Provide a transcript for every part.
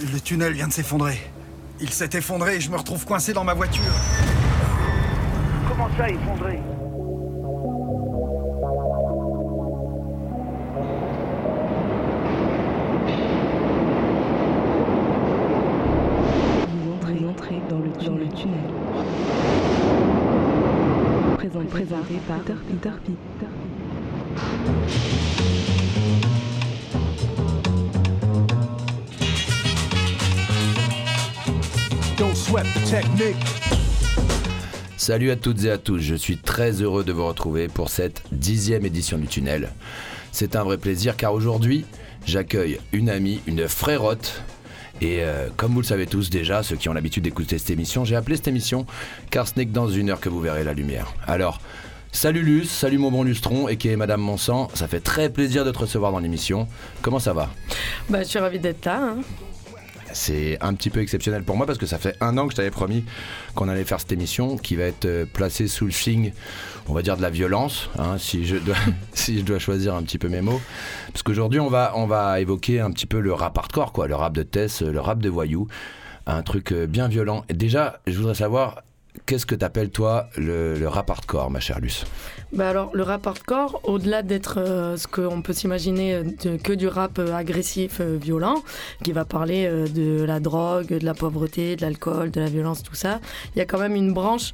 Le tunnel vient de s'effondrer. Il s'est effondré et je me retrouve coincé dans ma voiture. Comment ça, effondré Vous entrez, entrez dans, le, dans le tunnel. Présent, présenté par Peter Peter Peter. Salut à toutes et à tous, je suis très heureux de vous retrouver pour cette dixième édition du Tunnel. C'est un vrai plaisir car aujourd'hui, j'accueille une amie, une frérotte. Et euh, comme vous le savez tous déjà, ceux qui ont l'habitude d'écouter cette émission, j'ai appelé cette émission car ce n'est que dans une heure que vous verrez la lumière. Alors, salut Luce, salut mon bon lustron et qui est Madame Monsant, ça fait très plaisir de te recevoir dans l'émission. Comment ça va? Bah, je suis ravie d'être là. hein. C'est un petit peu exceptionnel pour moi parce que ça fait un an que je t'avais promis qu'on allait faire cette émission qui va être euh, placée sous le signe, on va dire, de la violence, hein, si, je dois, choisir un petit peu mes mots. Parce qu'aujourd'hui, on va, on va évoquer un petit peu le rap hardcore, quoi, le rap de Tess, le rap de voyou, un truc euh, bien violent. Déjà, je voudrais savoir, qu'est-ce que t'appelles toi le, le rap hardcore, ma chère Luce? Bah alors, le rap hardcore, au-delà d'être euh, ce qu'on peut s'imaginer euh, que du rap euh, agressif, violent, qui va parler de la drogue, de la pauvreté, de l'alcool, de la violence, tout ça, il y a quand même une branche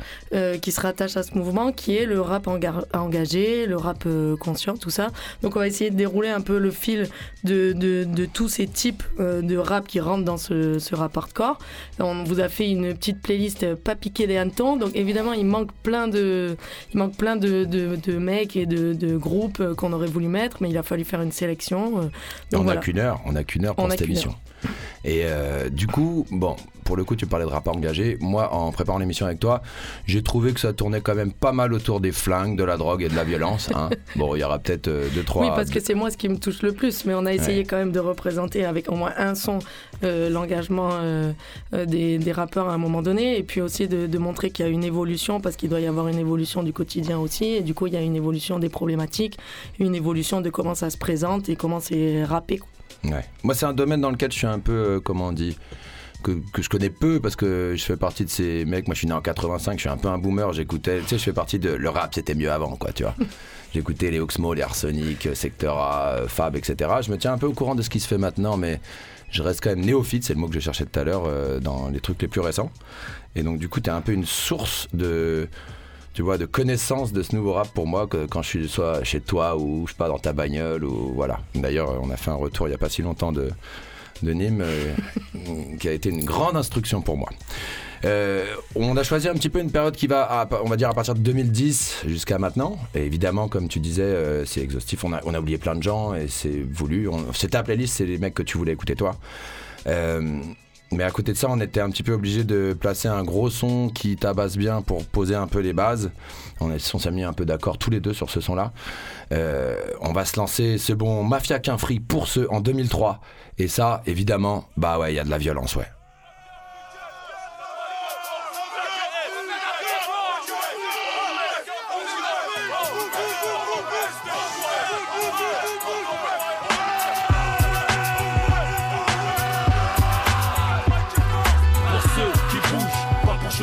qui se rattache à ce mouvement, qui est le rap enga- engagé, le rap conscient, tout ça. Donc on va essayer de dérouler un peu le fil de, de- tous ces types de rap qui rentrent dans ce, ce rap hardcore. On vous a fait une petite playlist pas piqué des donc évidemment il manque plein de, il manque plein de, de- de mecs et de, de groupes euh, qu'on aurait voulu mettre, mais il a fallu faire une sélection. euh, Donc On voilà. n'a qu'une heure, on n'a qu'une heure pour On cette émission. Et euh, du coup, bon, pour le coup, tu parlais de rap engagé. Moi, en préparant l'émission avec toi, j'ai trouvé que ça tournait quand même pas mal autour des flingues, de la drogue et de la violence. hein. bon, il y aura peut-être euh, deux, trois. Oui, parce que c'est moi ce qui me touche le plus, mais on a essayé quand même de représenter avec au moins un son euh, l'engagement euh, des, des rappeurs à un moment donné, et puis aussi de, de montrer qu'il y a une évolution, parce qu'il doit y avoir une évolution du quotidien aussi, et du coup il y a une évolution des problématiques, une évolution de comment ça se présente et comment c'est rappé. Ouais. Moi, c'est un domaine dans lequel je suis un peu, euh, comment on dit, que, que je connais peu parce que je fais partie de ces mecs. Moi, je suis né en 85, je suis un peu un boomer. J'écoutais, tu sais, je fais partie de. Le rap, c'était mieux avant, quoi, tu vois. J'écoutais les Oxmo, les Arsenic, Sector A, euh, Fab, etc. Je me tiens un peu au courant de ce qui se fait maintenant, mais je reste quand même néophyte, c'est le mot que je cherchais tout à l'heure euh, dans les trucs les plus récents. Et donc, du coup, tu es un peu une source de. Tu vois, de connaissance de ce nouveau rap pour moi que quand je suis soit chez toi ou je sais pas dans ta bagnole ou voilà. D'ailleurs, on a fait un retour il y a pas si longtemps de, de Nîmes euh, qui a été une grande instruction pour moi. Euh, on a choisi un petit peu une période qui va, à- on va dire, à partir de 2010 jusqu'à maintenant. Et évidemment, comme tu disais, euh, c'est exhaustif. On a, on a oublié plein de gens et c'est voulu. C'est ta playlist, c'est les mecs que tu voulais écouter toi. Mais à côté de ça, on était un petit peu obligé de placer un gros son qui tabasse bien pour poser un peu les bases. On s'est mis un peu d'accord tous les deux sur ce son-là. Euh, on va se lancer ce bon Mafia qu'un free pour ce en 2003. Et ça, évidemment, bah ouais, il y a de la violence, ouais.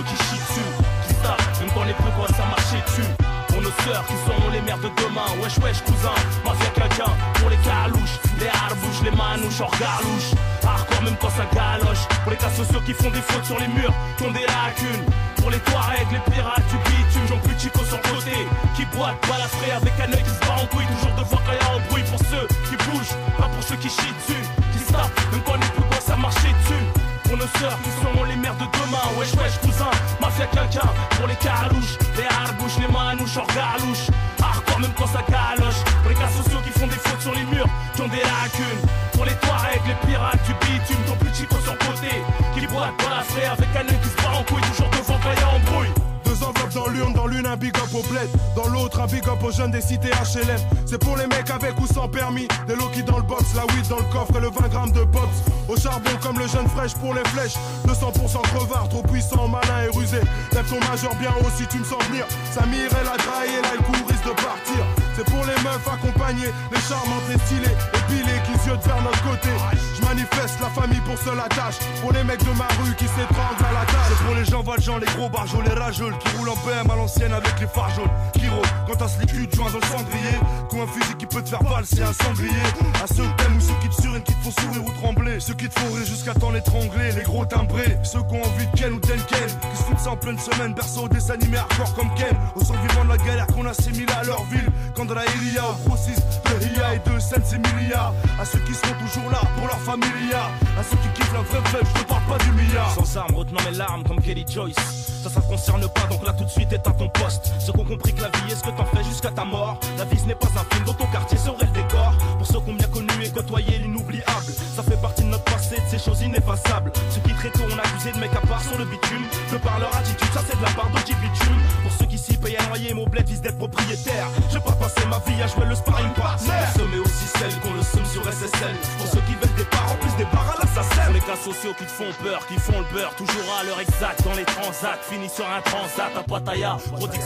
Qui chient dessus Qui savent, même quand les quoi ça marchait dessus. Pour nos sœurs qui seront les mères de demain. Wesh wesh cousin, mafia quelqu'un. Pour les calouches, les harbouches, les manouches hors garlouche Hardcore même quand ça galoche. Pour les cas sociaux qui font des fautes sur les murs Qui ont des lacunes. Pour les Touaregs, les pirates du bitume J'en plus chico sur le côté. Qui boite, balafré avec un œil qui se bat en couille. Toujours devant quand y a un bruit Pour ceux qui bougent, pas pour ceux qui chient dessus. Qui savent, même quand les peu quoi ça marchait dessus pour nos sœurs qui seront les mères de demain. Wesh wesh cousin, mafia quelqu'un Pour les carouches, les harbouches, les manouches hors galouche Hardcore même quand ça galoche. Pour les sociaux qui font des fautes sur les murs Qui ont des lacunes. Pour les Touaregs, les pirates du bitume Ton plus chico sur côté Qui boite dans la frais avec un œil qui se bat en couille Toujours devant quand embrouille Deux dans l'urne, dans l'une un big up au bled, dans l'autre un big up aux jeunes des cités HLM. C'est pour les mecs avec ou sans permis, des low dans le box, la weed dans le coffre et le 20 grammes de pops. Au charbon comme le jeune fraîche pour les flèches, 200% crevard, trop puissant, malin et rusé. Lève ton majeur bien haut si tu me sens venir. Samir elle a trahi là le coup risque de partir. C'est pour les meufs accompagnées, les charmantes, les stylées et ziotent vers notre côté. Je manifeste la famille pour seule attache. Pour les mecs de ma rue qui s'étranglent à la tâche. Pour les gens valjean, les gros barjols, les rageuls qui roulent en BM à l'ancienne avec les phares jaunes. Qui rôdent quand t'as ce liquide joint dans le cendrier. Ou un fusil qui peut te faire valser un sanglier. À ceux que t'aimes ou ceux qui te surinent, qui te font sourire ou trembler. Ceux qui te font rire jusqu'à temps l'étrangler. Les gros timbrés, ceux qui ont envie de Ken ou Tenken. Qui se foutent ça en pleine semaine, berceau des animés hardcore comme Ken. Au survivants de la galère qu'on assimile à leur ville. Quand de la Ilia au Pro-6, de Ria et de Sensimilia. À ceux qui seront toujours là pour leur familia. À ceux qui kiffent la vraie fête, je te parle pas du milliard. Sans armes, retenant mes larmes comme Kelly Joyce. Ça, ça te concerne pas, donc là tout de suite est à ton poste. Ceux qui ont compris que la vie est ce que t'en fais jusqu'à ta mort. La vie ce n'est pas un film dont ton quartier serait le décor. Pour ceux qui ont bien connu et côtoyé l'inoubliable. Ça fait partie de notre passé, de ces choses ineffaçables. Ceux qui très tôt ont accusé de mecs à part sur le bitume. De par leur attitude, ça c'est de la part d'Oji Bitume. Pour ceux qui s'y payent à noyer, mon bled vise d'être propriétaire. J'ai pas passé ma vie à jouer le sparring partner. Mais aussi celles qu'on le somme sur SSL. Pour ceux qui veulent des parts en plus des parts à l'assassin. Les cas sociaux qui te font peur, qui font le beurre. Toujours à l'heure exacte dans les transats. Fini sur un transat à Pattaya.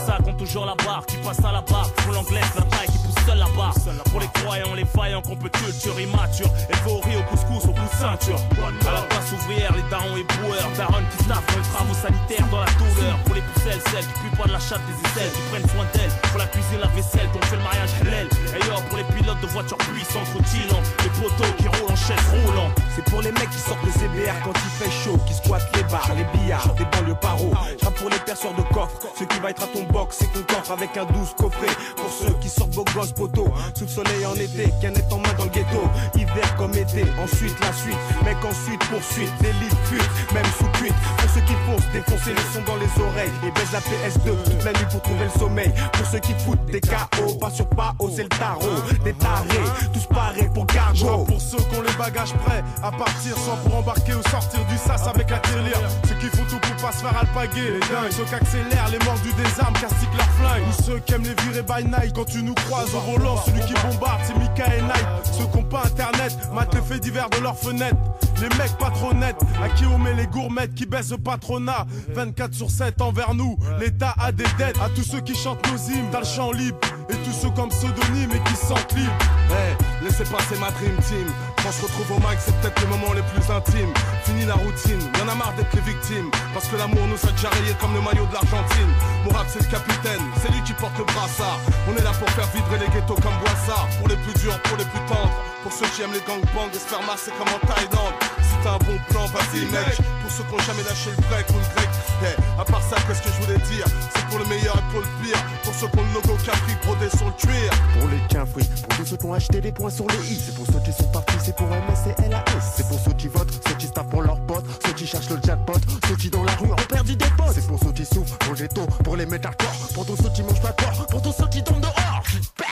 Ça compte toujours la barre. Qui passe à la barre. Pour l'anglaise, la taille qui pousse seul la barre. Pour les croyants, les vaillants qu'on peut culture immature. Au riz, au couscous, au coup de ceinture. À la place ouvrière, les darons et boueurs. Darons qui staffent les travaux sanitaires dans la douleur. Pour les pousselles, celles qui puent pas de la chatte des aisselles. Qui prennent soin d'elles. Pour la cuisine, la vaisselle. Qu'on fait le mariage halal. Et yo, pour les pilotes de voitures puissantes, rutilants. Les poteaux qui roulent en chaise roulant. C'est pour les mecs qui sortent le CBR quand il fait chaud, qui squattent les bars, les billards, des banlieues paro. Pour les perceurs de coffre, ceux qui va être à ton box, c'est ton coffre avec un douze coffret. Pour ceux qui sortent beaux gosses poteaux, sous le soleil en été, canette en main dans le ghetto. Hiver comme été, ensuite la suite, mec ensuite poursuite, délit fuite, même sous cuite. Pour ceux qui foncent, défoncer le son dans les oreilles et baisse la PS2 toute la nuit pour trouver le sommeil. Pour ceux qui foutent des KO, pas sur pas c'est le tarot. Des tarés, tous parés pour cargo. Pour ceux qui ont les bagages prêts à partir, soit pour embarquer ou sortir du sas avec un tirelire. Ceux qui font tout pour pas se faire alpaguer, les dingues. Ceux qui accélèrent les mordus des armes, castiquent leur flingue. Ou ceux qui aiment les virer by night quand tu nous croises au volant. Celui qui bombarde, c'est Mika et Night. Ceux qui ont pas internet, matent les faits divers de leurs fenêtres. Les mecs pas trop nets, à qui on met les gourmettes qui baissent le patronat. 24 sur 7 envers nous, l'État a des dettes. À tous ceux qui chantent nos hymnes dans le champ libre. Et tous ceux comme pseudonyme et qui se sentent libres. Hey, laissez passer ma dream team. Quand je retrouve au mic, c'est peut-être les moments les plus intimes. Fini la routine, y'en a marre d'être les victimes. Parce que l'amour nous a déjà rayés comme le maillot de l'Argentine. Mon rap, c'est le capitaine, c'est lui qui porte le brassard. On est là pour faire vibrer les ghettos comme Boissard. Pour les plus durs, pour les plus tendres. Pour ceux qui aiment les gangbangs et se faire masser comme en Thaïlande. Si t'as un bon plan, vas-y mec. Pour ceux qui ont jamais lâché le break ou le grec. Hey, à part ça, qu'est-ce que je voulais dire? C'est pour le meilleur et pour le pire. Pour ceux qui ont le logo Capri brodé sur le cuir. Pour les quinfris, pour tous ceux qui ont acheté des points sur les i. C'est pour ceux qui sont partis, c'est pour MS et LAS. C'est pour ceux qui votent, ceux qui staffent pour leurs potes, ceux qui cherchent le jackpot, ceux qui dans la rue ont perdu des potes. C'est pour ceux qui souffrent, pour le ghetto, pour les mettre à corps, pour tous ceux qui mangent pas corps, pour tous ceux qui tombent dehors. Bah,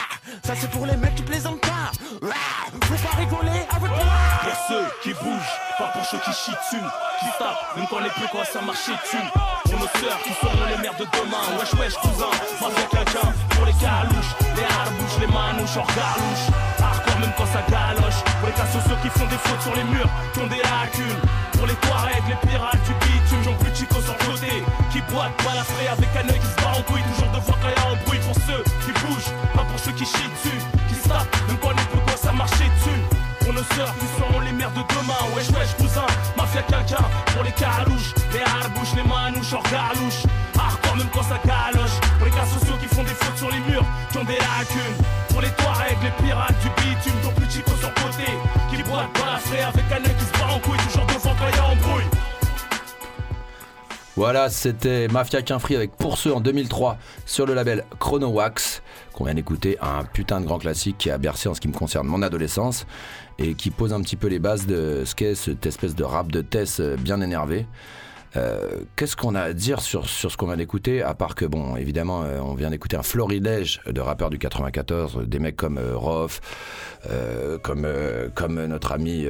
Ça c'est pour les mecs qui plaisantent pas. Faut pas rigoler avec moi. Pour ceux qui bougent, pas pour ceux qui chient dessus, qui tapent, même quand les plus quoi ça marche dessus. Pour nos sœurs qui seront les mères de demain, wesh wesh cousin, mafia quelqu'un. Pour les calouches, les harbouches, les manouches, hors galouche. Hardcore même quand ça galoche. Pour les cas sociaux qui font des fautes sur les murs, qui ont des lacunes. Pour les Touaregs, les pirates du bitume, j'en plus chico sur le côté. Qui boitent, balafré avec un œil qui se barre en couille, toujours devant quand y a un bruit. Pour ceux qui bougent, pas pour ceux qui chient dessus, qui se même quand les peu quoi ça marchait dessus. Sœurs qui seront les mères de demain Wesh wesh cousin, mafia quelqu'un Pour les calouches, les harbouches, les manouches hors galouche Hardcore même quand ça galoche. Pour les cas sociaux qui font des fautes sur les murs Qui ont des lacunes. Pour les Touaregs, les pirates du bitume plus chico sur côté. Qui boitent balafré avec un œil qui se bat en couille Voilà, c'était Mafia Quinfri avec Pour ceux en 2003 sur le label Chrono Wax, qu'on vient d'écouter, un putain de grand classique qui a bercé en ce qui me concerne mon adolescence et qui pose un petit peu les bases de ce qu'est cette espèce de rap de Tess euh, bien énervé. Euh, Qu'est-ce qu'on a à dire sur, sur ce qu'on vient d'écouter À part que, bon, évidemment, euh, on vient d'écouter un florilège de rappeurs du 94, euh, des mecs comme euh, Rof, comme, comme notre ami.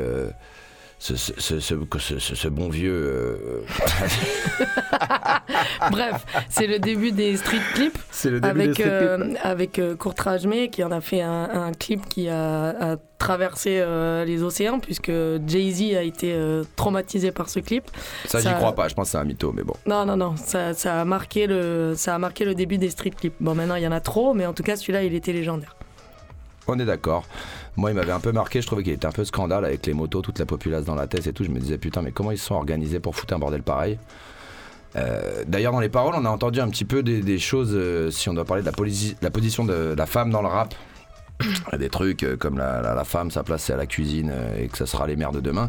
Ce, ce, ce, ce- ce- ce bon vieux. euh, Bref, c'est le début des street clips. C'est le début avec, des street euh, avec euh, Courtrage May qui en a fait un, un clip qui a, a traversé euh, les océans puisque Jay-Z a été euh, traumatisé par ce clip. Ça, j'y crois pas, je pense que c'est un mytho, mais bon. Non, non, non, ça, ça, a marqué le, ça a marqué le début des street clips. Bon, maintenant il y en a trop, mais en tout cas celui-là il était légendaire. On est d'accord. Moi, il m'avait un peu marqué. Je trouvais qu'il était un peu scandale avec les motos, toute la populace dans la tête et tout. Je me disais, putain, mais comment ils se sont organisés pour foutre un bordel pareil Euh, D'ailleurs, dans les paroles, on a entendu un petit peu des, des choses, euh, si on doit parler de la, posi- la position de la femme dans le rap. Des trucs euh, comme la, la- la femme, sa place c'est à la cuisine euh, et que ça sera les mères de demain.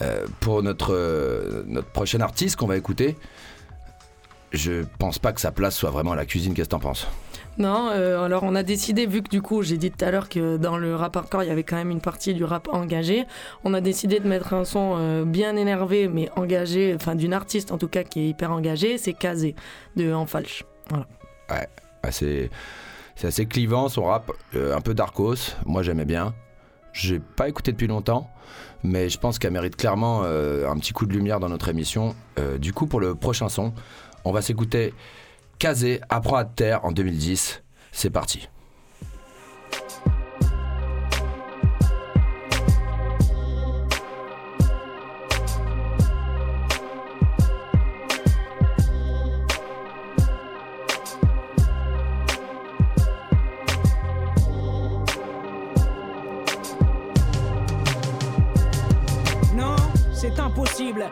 Euh, pour notre, notre prochain artiste qu'on va écouter, je pense pas que sa place soit vraiment à la cuisine. Qu'est-ce que t'en penses? Non, euh, alors on a décidé, vu que du coup j'ai dit tout à l'heure que dans le rap hardcore il y avait quand même une partie du rap engagé, on a décidé de mettre un son euh, bien énervé mais engagé, enfin d'une artiste en tout cas qui est hyper engagée, c'est Kazé de En Falche. Ouais, ouais, c'est assez clivant son rap, euh, un peu darkos. Moi j'aimais bien. J'ai pas écouté depuis longtemps, mais je pense qu'elle mérite clairement un petit coup de lumière dans notre émission. Du coup, pour le prochain son, on va s'écouter Kazé, Apprends à te taire en 2010. C'est parti. Non, c'est impossible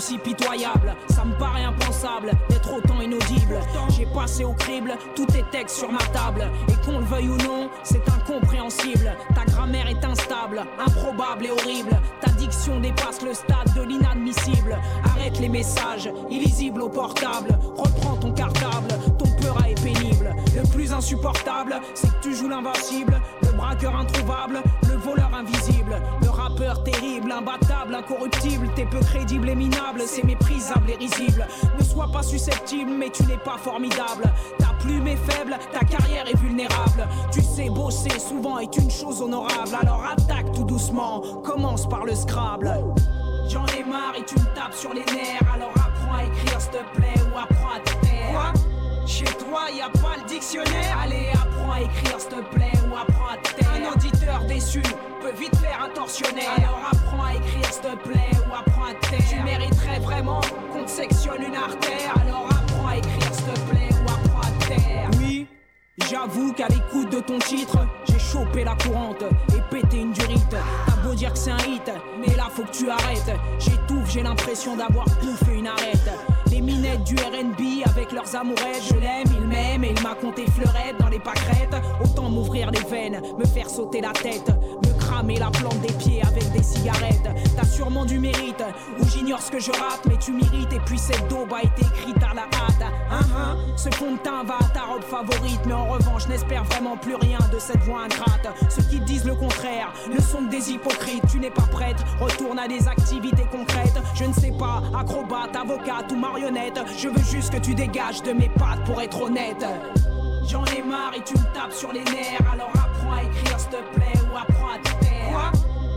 aussi pitoyable. Ça me paraît impensable d'être autant inaudible. J'ai passé au crible tous tes textes sur ma table. Et qu'on le veuille ou non, c'est incompréhensible. Ta grammaire est instable, improbable et horrible. Ta diction dépasse le stade de l'inadmissible. Arrête les messages, illisibles au portable. Reprends ton cartable, pénible. Le plus insupportable, c'est que tu joues l'invincible. Le braqueur introuvable, le voleur invisible. Le rappeur terrible, imbattable, incorruptible. T'es peu crédible et minable, c'est méprisable et risible. Ne sois pas susceptible, mais tu n'es pas formidable. Ta plume est faible, ta carrière est vulnérable. Tu sais, bosser souvent est une chose honorable. Alors attaque tout doucement, commence par le Scrabble. J'en ai marre et tu me tapes sur les nerfs. Alors apprends à écrire, s'il te plaît, ou apprends à te taire. Quoi Chez toi, y a pas le dictionnaire Allez, apprends à écrire, s'il te plaît, ou apprends à taire. Un auditeur déçu peut vite faire un tortionnaire. Alors apprends à écrire, s'il te plaît, ou apprends à taire. Tu mériterais vraiment qu'on te sectionne une artère. Alors apprends à écrire, s'il te plaît, ou apprends à taire. Oui. J'avoue qu'à l'écoute de ton titre, j'ai chopé la courante et pété une durite. T'as beau dire que c'est un hit, mais là faut que tu arrêtes. J'étouffe, j'ai l'impression d'avoir bouffé une arête. Les minettes du RB avec leurs amourettes, je l'aime, il m'aime et il m'a compté fleurette dans les pâquerettes. Autant m'ouvrir les veines, me faire sauter la tête, cramer la plante des pieds avec des cigarettes. T'as sûrement du mérite, ou j'ignore ce que je rate, mais tu mérites. Et puis cette daube a été écrite à la hâte. Hein, hein, ce fond va à ta robe favorite, mais en revanche, n'espère vraiment plus rien de cette voix ingrate. Ceux qui disent le contraire ne sont des hypocrites. Tu n'es pas prête, retourne à des activités concrètes. Je ne sais pas, acrobate, avocate ou marionnette. Je veux juste que tu dégages de mes pattes pour être honnête. J'en ai marre et tu me tapes sur les nerfs. Alors apprends à écrire, s'il te plaît,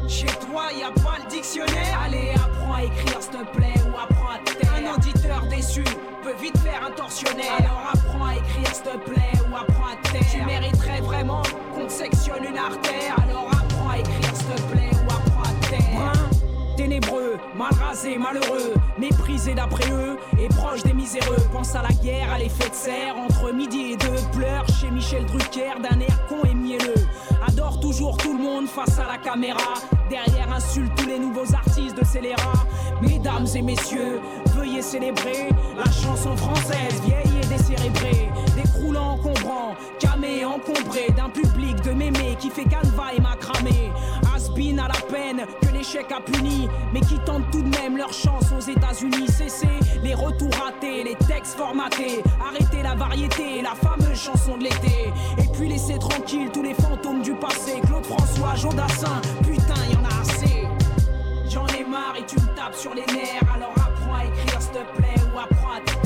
Chez toi, y a pas le dictionnaire Allez, apprends à écrire, s'il te plaît, ou apprends à te. Un auditeur déçu peut vite faire un tortionnaire. Alors apprends à écrire, s'il te plaît, ou apprends à te. Tu mériterais vraiment qu'on te sectionne une artère. Alors apprends à écrire, s'il te plaît, ou apprends à te. Brun, ténébreux, mal rasé, malheureux, méprisé d'après eux et proche des miséreux. Pense à la guerre, à l'effet de serre entre midi et deux. Pleure chez Michel Drucker d'un air con et mielleux. Adore toujours tout le monde face à la caméra. Derrière insulte tous les nouveaux artistes de scélérats. Mesdames et messieurs, veuillez célébrer la chanson française vieille et décérébrée. Décroulant, encombrant, camé, encombré d'un public de mémés qui fait canevas et macramé. À la peine que l'échec a puni, mais qui tentent tout de même leur chance aux États-Unis? Cessez les retours ratés, les textes formatés. Arrêtez la variété, la fameuse chanson de l'été. Et puis laissez tranquille tous les fantômes du passé. Claude François, Jodassin, putain, y en a assez. J'en ai marre et tu me tapes sur les nerfs. Alors apprends à écrire, s'il te plaît, ou apprends à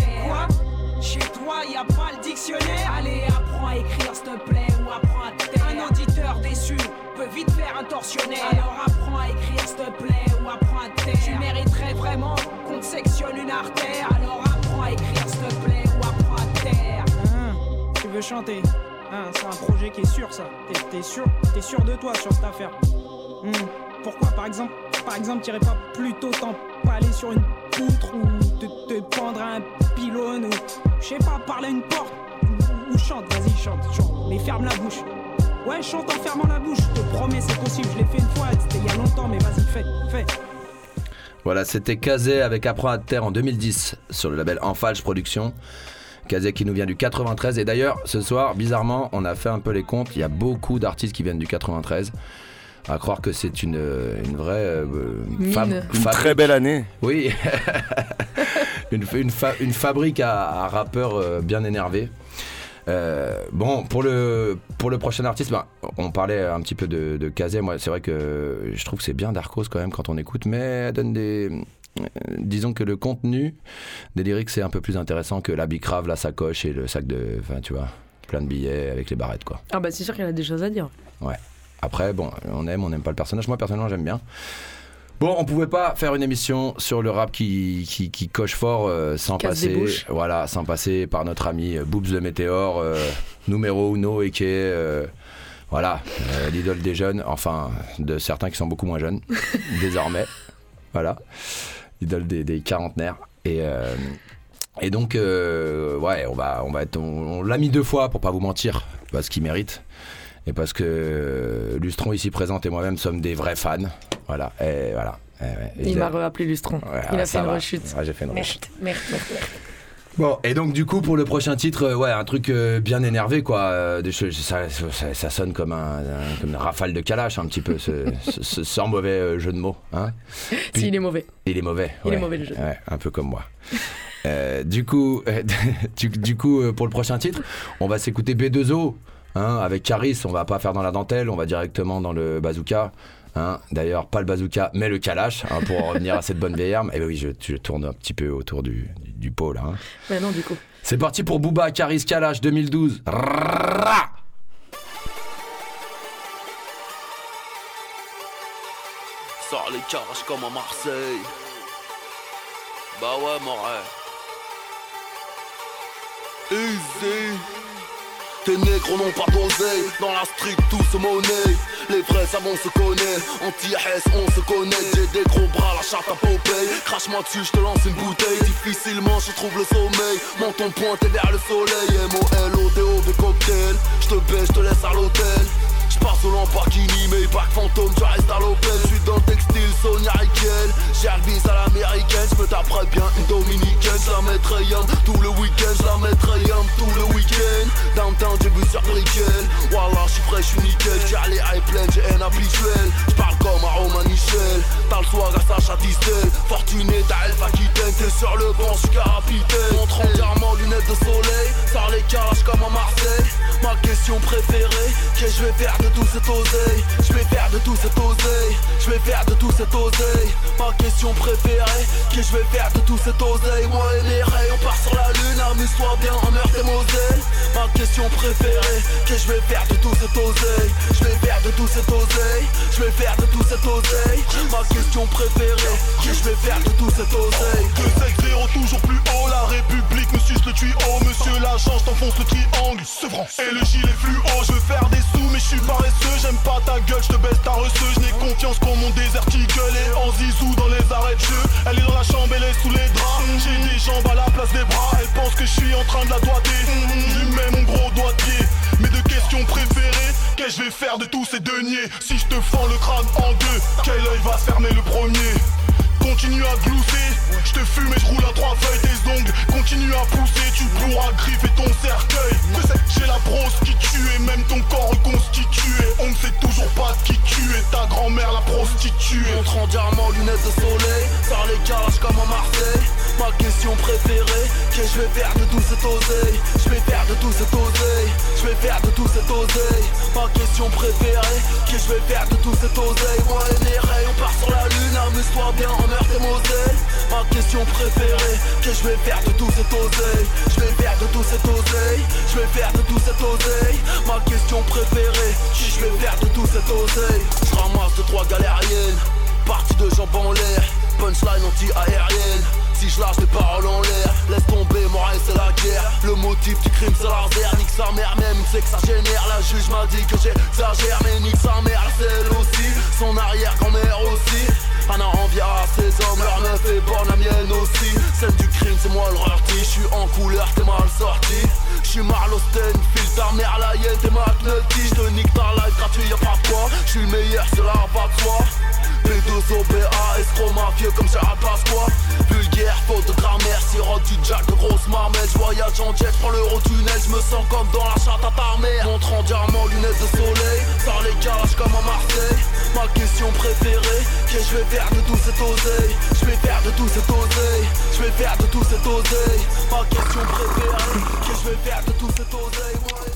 Chez toi, y a pas le dictionnaire Allez, apprends à écrire, s'il te plaît, ou apprends à taire. Un auditeur déçu peut vite faire un tortionnaire. Alors apprends à écrire, s'il te plaît, ou apprends à taire. Tu mériterais vraiment qu'on te sectionne une artère. Alors apprends à écrire, s'il te plaît, ou apprends à taire. tu veux chanter? Hein, c'est un projet qui est sûr, ça. T'es, t'es sûr T'es sûr de toi sur cette affaire? Hmm, Pourquoi, par exemple, par exemple, t'irais pas plutôt t'empaler sur une poutre ou te, te pendre un pylône ou, je sais pas, parler à une porte ou, chante, vas-y, chante, chante. Mais ferme la bouche. Ouais, chante en fermant la bouche, je te promets, c'est possible. Je l'ai fait une fois, c'était il y a longtemps, mais vas-y, fais, fais. Voilà, c'était Kazé avec Apprends à terre en 2010 sur le label Enfalche Productions. Kazé qui nous vient du 93. Et d'ailleurs, ce soir, bizarrement, on a fait un peu les comptes. Il y a beaucoup d'artistes qui viennent du 93. À croire que c'est une, une vraie. euh, Une très belle année. Oui, une, une, fa- une fabrique à, à rappeurs euh, bien énervés. Euh, bon, pour le, pour le prochain artiste, ben, on parlait un petit peu de, de Kazé. Moi, c'est vrai que je trouve que c'est bien Darkos quand même quand on écoute, mais elle donne des. euh, Disons que le contenu des lyrics c'est un peu plus intéressant que la bicrave, la sacoche et le sac de. Enfin, tu vois, plein de billets avec les barrettes, quoi. Ah bah c'est sûr qu'elle a des choses à dire. Après, bon, on aime, on n'aime pas le personnage. Moi, personnellement, j'aime bien. Bon, on pouvait pas faire une émission sur le rap qui, qui, qui coche fort euh, sans Casse passer, voilà, sans passer par notre ami euh, Boobs de Météor, euh, numéro uno et qui est, euh, voilà, l'idole des jeunes, enfin de certains qui sont beaucoup moins jeunes désormais, voilà, l'idole des, des quarantenaires et et donc, ouais, on va, on va être, on, on l'a mis deux fois pour pas vous mentir, parce qu'il mérite. Et parce que euh, Lustron ici présent et moi-même sommes des vrais fans. Voilà. Et voilà. Eh ouais. Et Il m'a rappelé Lustron. Ouais, Il ah, a fait une rechute. J'ai fait une Merde, rechute. merde, merde, merde. Bon, et donc du coup pour le prochain titre, euh, ouais, un truc euh, bien énervé quoi. euh, ça, ça, ça sonne comme un, un- comme une rafale de calache un petit peu, ce, ce- ce- sans mauvais euh, jeu de mots. Hein Puis- Si, il est mauvais. Il est mauvais. Il est mauvais, le jeu. Ouais, un peu comme moi. Euh, du coup, euh, du, du coup euh, pour le prochain titre, on va s'écouter B2O hein, avec Caris. On va pas faire dans la dentelle, on va directement dans le bazooka. hein. D'ailleurs, pas le bazooka, mais le kalash, hein, pour en revenir à cette bonne vieille arme. Et oui, je, je tourne un petit peu autour du, du, du pot là. hein. Mais non, du coup. C'est parti pour Booba, Caris, Kalash 2012. Rrrra Sors les comme à Marseille. Bah ouais, mon rêve. Easy. Tes négros n'ont pas d'oseille, dans la street tout se monnaie. Les vrais savants se connaît, anti-S on se connaît. J'ai des gros bras, la chatte à Popeye. Crache-moi dessus, je te lance une bouteille. Difficilement je trouve le sommeil. Menton pointé vers le soleil. M-O-L-O-D-O-V cocktail Je te baisse, je te laisse à l'hôtel passe au Lamborghini, mais pas fantôme, tu restes à l'Opel Je suis dans le textile, Sonia Riquel. Bis à l'américaine, je me taperais bien une dominicaine. Je la mettrais yum tout le week-end, je la mettrais yum tout le week-end. Downtown, j'ai vu sur Brickell Wallah, je suis frais, je suis nickel. J'ai les high pleine, j'ai un habituel. Je parle comme un Roman Michel. T'as le soir à Sacha Distel. Fortuné, t'as Elfa Kitten. T'es sur le banc, je suis capitaine. Montre entièrement lunettes de soleil. Sors les carages comme à Marseille. Ma question préférée Qu'est-ce que je vais faire de tout cet Je vais faire de tout cet oseille. Je vais faire de tout cet oseille. Ma question préférée que je vais faire de tout cet oseille. Moi et mes rayons on part sur la lune. Amuse-toi bien en meurtre et Moselle Ma question préférée que je vais faire de tout cet oseille. Je vais faire de tout cet oseille. Je vais faire de tout cet oseille. Ma question préférée que je vais faire de tout cet oseille. 2 toujours plus haut, la République me suce le tuyau Monsieur. L'agent, je t'enfonce le triangle, vrai. Et le gilet fluo, je veux faire des sous mais je te baisse ta receuse. Je n'ai confiance qu'en mon désert gueule. Et en zizou dans les arrêts de jeu Elle est dans la chambre, elle est sous les draps. J'ai des jambes à la place des bras Elle pense que je suis en train de la doigter. Je mets mon gros doigt de Mes deux questions préférées Qu'est-ce que je vais faire de tous ces deniers? Si je te fends le crâne en deux Quel œil va fermer le premier? Continue à glousser, je te fume et je roule à trois feuilles grand-mère la prostituée. Montre en diamant, lunettes de soleil. Sors les calages comme à Marseille. Ma question préférée que je vais faire de tout cet oseille? Je vais faire de tout cet oseille. Je vais faire de tout cet oseille. Ma question préférée que je vais faire de tout cet oseille? Moi et mes rayons on part sur la lune. Amuse-toi bien en meurtre et Moselle Ma question préférée que je vais faire de tout cet oseille? Je vais faire de tout cet oseille. Je vais faire de tout cet oseille. Ma question préférée que je vais faire de tout cet oseille? Je ramasse de trois galériennes. Partie de jambes en l'air Punchline anti-aérienne. Si je lâche les paroles en l'air, laisse tomber, rêve c'est la guerre. Le motif du crime c'est l'artère, nique sa mère même, c'est que ça génère. La juge m'a dit que j'exagère, mais nique sa mère, c'est elle aussi. Son arrière-grand-mère aussi Un an enviera ses hommes, leur meuf est la mienne aussi. Celle du crime c'est moi le rarty, je suis en couleur, t'es mal sorti. Je suis Marlosten, file ta mère la hyène, t'es McNulty Je nique ta suis le meilleur, cela va de soi. P2OBA, escroc mafieux comme Gérald Pasqua Vulgaire, faute de grammaire, sirote du jack de grosse marmette Voyage en jet, prends l'euro-tunnel, je me sens comme dans la chatte à ta mère. Montre en diamant, lunettes de soleil, sans les calages comme à Marseille. Ma question préférée, qu'est-ce que je vais faire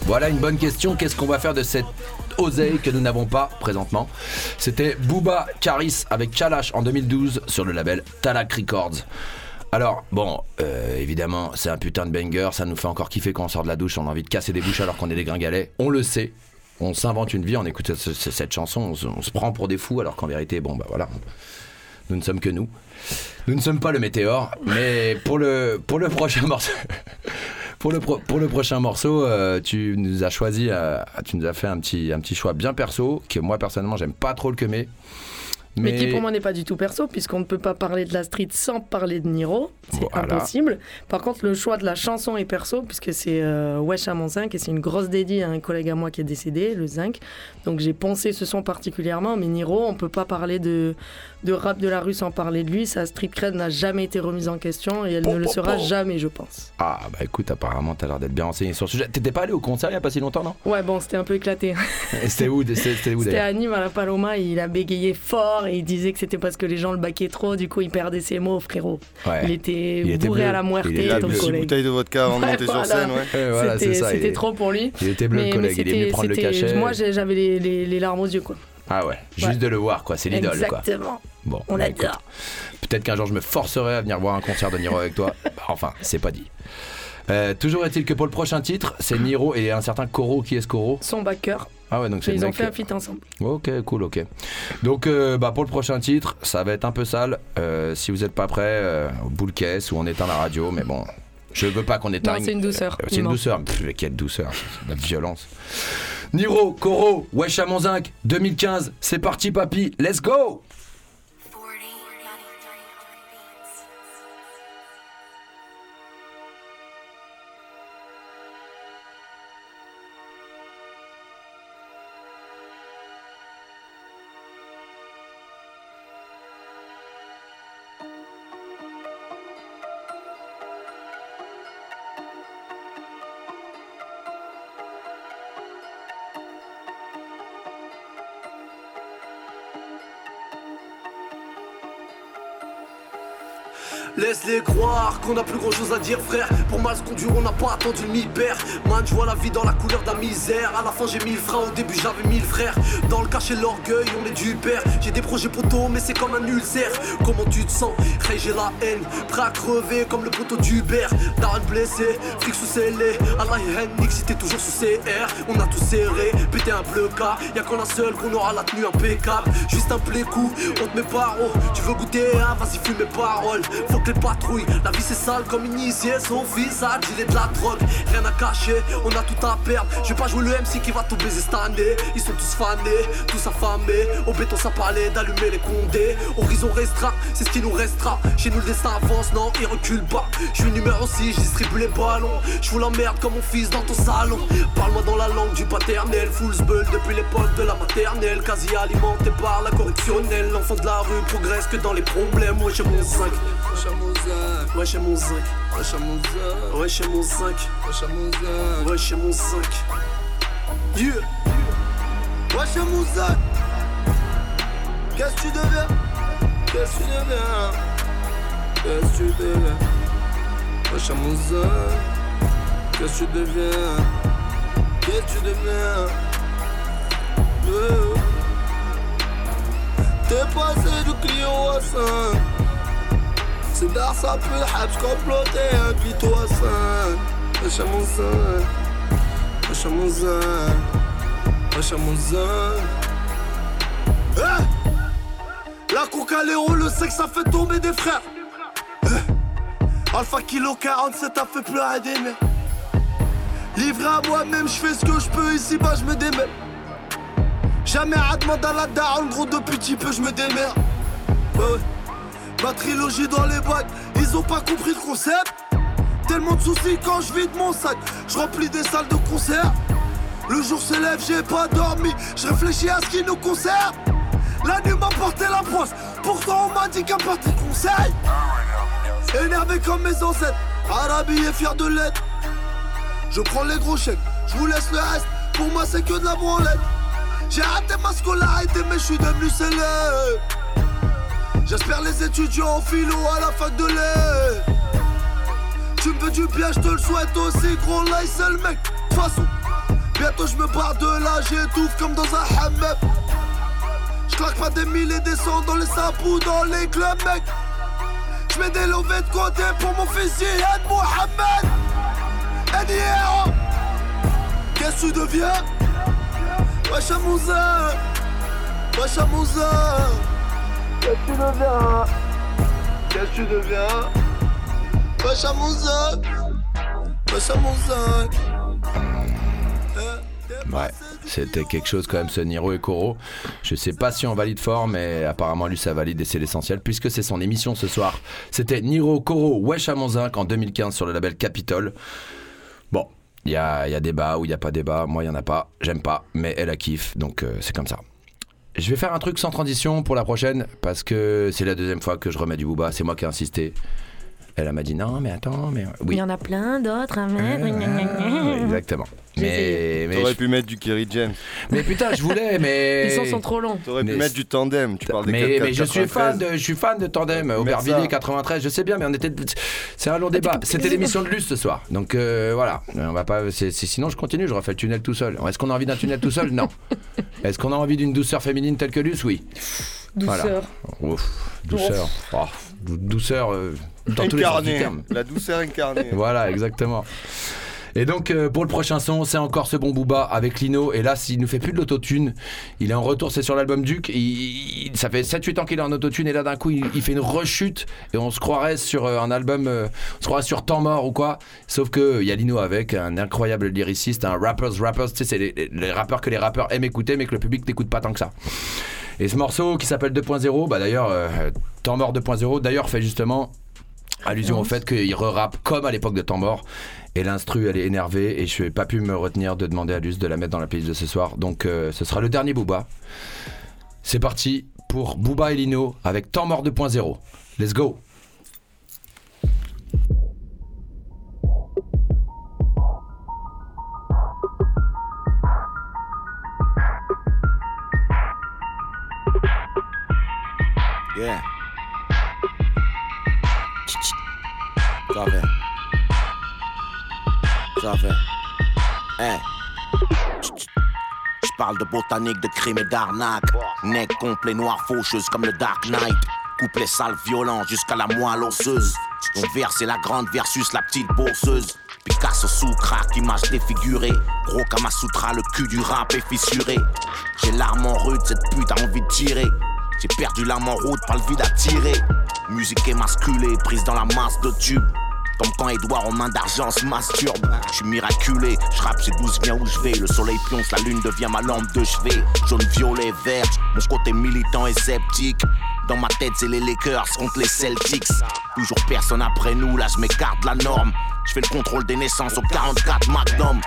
Voilà une bonne question. Qu'est-ce qu'on va faire de cette oseille que nous n'avons pas présentement? C'était Booba Caris avec Chalash en 2012 sur le label Talak Records. Alors, bon, euh, évidemment, c'est un putain de banger, ça nous fait encore kiffer quand on sort de la douche, on a envie de casser des bouches alors qu'on est des gringalets. On le sait, on s'invente une vie, ce- ce- cette chanson, on se, prend pour des fous alors qu'en vérité, bon, bah voilà, nous ne sommes que nous. Nous ne sommes pas le météore, mais pour le, prochain morceau. Euh, tu nous as choisi, euh, tu nous as fait un petit, choix bien perso, que moi personnellement j'aime pas trop le quemer. Mais... qui pour moi n'est pas du tout perso, puisqu'on ne peut pas parler de la street sans parler de Niro. C'est Voilà. impossible. Par contre, le choix de la chanson est perso, puisque c'est euh, Wesh à mon zinc, et c'est une grosse dédie à un collègue à moi qui est décédé, le zinc. Donc j'ai pensé ce son particulièrement, mais Niro, on peut pas parler de, de rap de la rue sans parler de lui. Sa street cred n'a jamais été remise en question, et elle ne le sera jamais, je pense. Ah bah écoute, apparemment t'as l'air d'être bien renseigné sur le sujet. T'étais pas allé au concert il y a pas si longtemps, non? Ouais, bon, c'était un peu éclaté. Et C'était où C'était à Nîmes, à la Paloma, il a bégayé fort et il disait que c'était parce que les gens le baquaient trop, du coup il perdait ses mots, frérot. Ouais. Il était Il était bourré bleu. à la muerte, Il était ton bleu. collègue. bouteille de vodka avant de monter sur scène, ouais. Voilà, C'était trop pour lui. Il était bleu Mais- le collègue, mais il est venu c'était- prendre le c'était- cachet. Moi j'avais les, les- les larmes aux yeux, quoi. Ah ouais, juste Ouais. de le voir quoi, c'est l'idole quoi. Exactement. Bon, On bah, écoute, Peut-être qu'un jour je me forcerai à venir voir un concert de Niro avec toi. Bah, enfin, c'est pas dit. Euh, toujours est-il que pour le prochain titre, c'est Niro et un certain Koro. Qui est ce Koro? Son backer. Ah ouais, donc c'est Ils ont fait un feat ensemble. Ok, cool, ok. Donc, euh, bah, pour le prochain titre, ça va être un peu sale. Euh, si vous n'êtes pas prêts, au boule caisse ou on éteint la radio, mais bon, je veux pas qu'on éteigne. C'est une douceur, Euh, c'est une douceur. Pff, quelle douceur, la violence. Niro, Koro, Wesh à Monzinc, 2015, c'est parti, papy, let's go! Qu'on a plus grand chose à dire frère. Pour mal se conduire on n'a pas attendu mi-père Man je vois la vie dans la couleur de la misère. À la fin j'ai mille freins, au début j'avais mille frères. Dans le cachet l'orgueil on est du père. J'ai des projets poteaux mais c'est comme un ulcère. Comment tu te sens? Hey j'ai la haine. Prêt à crever comme le poteau d'Hubert. Darren blessé, fric sous scellé. Allah et Henrik si t'es toujours sous CR On a tout serré, pété un bleu cas Y'a qu'en un seul qu'on aura la tenue impeccable. Juste un play-coup, on te met par haut. Tu veux goûter, hein, vas-y fume mes paroles. Faut que les patrouilles, la vie c'est sale comme initié Son fils a dealé de la drogue. Rien à cacher, on a tout à perdre. Je vais pas jouer le MC qui va tout baiser cette année. Ils sont tous fanés, tous affamés. Au béton ça parlait d'allumer les condés. Horizon restreint, c'est ce qui nous restera. Chez nous le destin avance, non il recule pas. Je suis numéro 6, je distribue les ballons. Je vous l'emmerde comme mon fils dans ton salon. Parle-moi dans la langue du paternel. Full bull depuis l'époque de la maternelle. Quasi alimenté par la correctionnelle. L'enfant de la rue progresse que dans les problèmes. Moi j'ai mon 5 Ouais j'ai mon 5 Ouais j'ai mon 5 Ouais j'ai mon 5 Ouais j'ai mon 5 Yeah Ouais, chez Moussa. Qu'est-ce que tu deviens Qu'est-ce que tu deviens Qu'est-ce que tu deviens Ouais, chez Moussa. Qu'est-ce que tu deviens Qu'est-ce que tu deviens Yeah. T'es passé du Clio à 5 à 5 Ouais, chez Moussa. Ouais, chez Moussa. Wesh à mon zen. Eh La coca l'héros, le sexe ça fait tomber des frères Eh Alpha Kilo 47 a fait pleurer des mères Livré à moi-même, je fais ce que je peux ici bas je me démerde Jamais à demander à la daronne, gros depuis petit peu je me démerde. Ma trilogie dans les bacs, ils ont pas compris le concept Tellement de soucis quand je vide mon sac, je remplis des salles de concert Le jour s'élève, j'ai pas dormi. Je réfléchis à ce qui nous concerne. La nuit m'a porté la brosse. Pourtant, on m'a dit qu'un parti conseil. Énervé comme mes ancêtres. Arabi est fier de l'être. Je prends les gros chèques. Je vous laisse le reste. Pour moi, c'est que de la branlette. J'ai raté ma scolarité, mais je suis devenu célèbre. J'espère les étudiants en philo à la fac de l'air. Tu me veux du bien, je te le souhaite aussi, gros là, le mec. De façon, bientôt je me barre de là, j'étouffe comme dans un hammam. Je claque pas des mille et des cents dans les sapous, dans les clubs, mec. Je mets des lovés de côté pour mon fils Yad Mohamed. Eddie Héro. Qu'est-ce que tu deviens? Wesh Amouza Wesh Qu'est-ce que tu deviens Qu'est-ce que tu deviens Wesh Amouza Wesh Amouza Ouais, c'était quelque chose quand même ce Niro et Koro. Je sais pas si on valide fort, mais apparemment lui ça valide et c'est l'essentiel puisque c'est son émission ce soir. C'était Niro, Koro, Wesh à Monzinc en 2015 sur le label Capitol. Bon, il y a, y a débat ou il n'y a pas débat. Moi, il n'y en a pas. J'aime pas, mais elle a kiffe, donc euh, c'est comme ça. Je vais faire un truc sans transition pour la prochaine parce que c'est la deuxième fois que je remets du booba. C'est moi qui ai insisté. Elle elle m'a dit non, mais attends, mais Il oui. y en a plein d'autres à mettre. gna, gna, gna. Exactement. Mais, mais, T'aurais je- pu mettre du Kerry James. mais putain, je voulais, mais. Les sons sont trop longs. T'aurais pu Mais- mettre du tandem. Tu parles des Mais, 4 mais je suis fan de, je suis fan de Tandem, Aubervilliers 93, je sais bien, mais on était, c'est un long débat. C'était l'émission de Luce ce soir, donc euh, voilà, on va pas, sinon je continue, je refais le tunnel tout seul. Est-ce qu'on a envie d'un tunnel tout seul? Non. Est-ce qu'on a envie d'une douceur féminine telle que Luce? Oui. Douceur. Voilà. Ouf, douceur, Oh, dou- douceur euh, dans tous les sens du Incarné. terme. La douceur incarnée. Voilà, exactement. Et donc euh, pour le prochain son, c'est encore ce bon Booba avec Lino. Et là, s'il nous fait plus de l'autotune, il est en retour, c'est sur l'album Duke. Il- il- ça fait 7-8 ans qu'il est en autotune et là d'un coup, il, il fait une rechute et on se croirait sur euh, un album, euh, on se croirait sur Temps mort ou quoi. Sauf que il y a Lino avec, un incroyable lyriciste, un rappers, rappers, tu sais, c'est les, les- les rappeurs que les rappeurs aiment écouter mais que le public n'écoute pas tant que ça. Et ce morceau qui s'appelle 2.0, bah d'ailleurs, euh, Temps mort 2.0, d'ailleurs fait justement allusion au fait qu'il re-rappe comme à l'époque de Temps mort. Et l'instru, elle est énervée et je n'ai pas pu me retenir de demander à Luce de la mettre dans la playlist de ce soir. Donc euh, ce sera le dernier Booba. C'est parti pour Booba et Lino avec Temps mort 2.0. Let's go Yeah. Je parle de botanique, de crime et d'arnaque. Nec complet, noir, faucheuse comme le Dark Knight. Couplet sale, violent jusqu'à la moelle osseuse. Ton vers, c'est la grande versus la petite bourseuse. Picasso sous crack, image défigurée. Gros Kamasutra, le cul du rap est fissuré. J'ai l'arme en rude, cette pute a envie de tirer. J'ai perdu l'âme en route, pas le vide à tirer. Musique émasculée, prise dans la masse de tubes. Comme quand Edouard en main d'argent se masturbe. Je suis miraculé, je rappe, j'ai 12 viens où je vais. Le soleil pionce, la lune devient ma lampe de chevet. Jaune, violet, vert, mon côté militant et sceptique. Dans ma tête, c'est les Lakers contre les Celtics. Toujours personne après nous, là je m'écarte de la norme. Je fais le contrôle des naissances au 44 Magnum.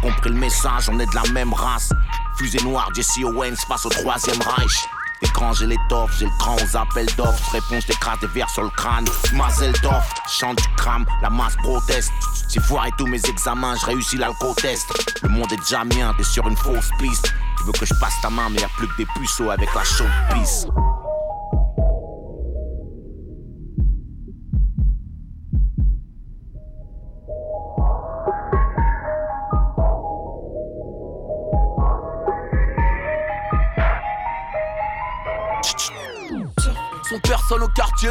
Compris le message, on est de la même race. Fusée noire, Jesse Owens face au troisième Reich. Écran, j'ai l'étoffe, j'ai le cran aux appels d'offres. Réponse, j'écrase des verres sur le crâne. Mazel d'off, chante du crame, la masse proteste. J'ai foiré tous mes examens, je réussis l'alco-test. Le monde est déjà mien, t'es sur une fausse piste. Tu veux que je passe ta main, mais y a plus que des puceaux avec la chaude pisse.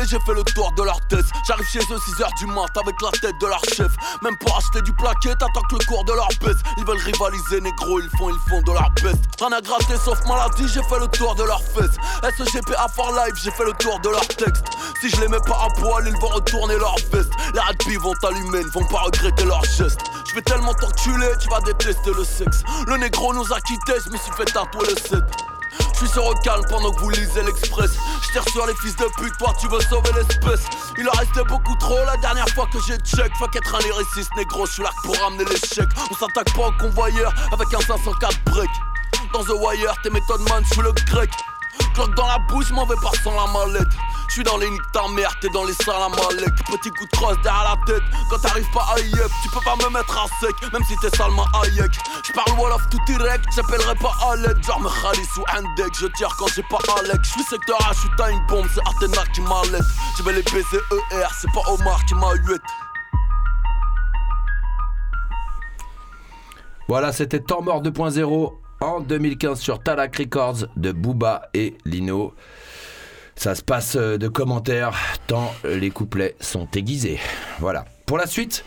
J'ai fait le tour de leur tête. J'arrive chez eux 6h du mat avec la tête de leur chef. Même pour acheter du plaquet, t'attends que le cours de leur baisse. Ils veulent rivaliser, négro, ils font, ils font de leur best. Rien à gratter sauf maladie, j'ai fait le tour de leurs fesses. SGP à for life, j'ai fait le tour de leur texte. Si je les mets pas à poil, ils vont retourner leur veste. Les rugby vont t'allumer, ils vont pas regretter leur geste. Je vais tellement t'enculer, tu vas détester le sexe. Le négro nous a quittés, je me suis fait tatouer le 7. Je suis sur au calme pendant que vous lisez l'Express. Je tire sur les fils de pute, toi tu veux sauver l'espèce. Il en restait beaucoup trop la dernière fois que j'ai check. Fuck être un lyriciste négro, je suis là pour ramener l'échec. On s'attaque pas au convoyeur avec un 504 break. Dans The Wire, t'es méthodes man, je le grec. Cloque dans la bouche, m'en vais pas sans la mallette. Je suis dans les niques ta mère, t'es dans les salles à Malek. Petit coup de crosse derrière la tête. Quand t'arrives pas à yep, tu peux pas me mettre à sec, même si t'es salement Hayek. Je parle Wolof tout direct, j'appellerai pas l'aide. Genre Khalis ou Indek, je tire quand j'ai pas Alex. Je suis secteur H, je t'as une bombe, c'est Athéna qui m'a l'aide. Je vais les ER, c'est pas Omar qui m'a huette. Voilà, c'était Temps mort 2.0 en 2015 sur Talak Records de Booba et Lino. Ça se passe euh, de commentaires tant les couplets sont aiguisés. Voilà. Pour la suite,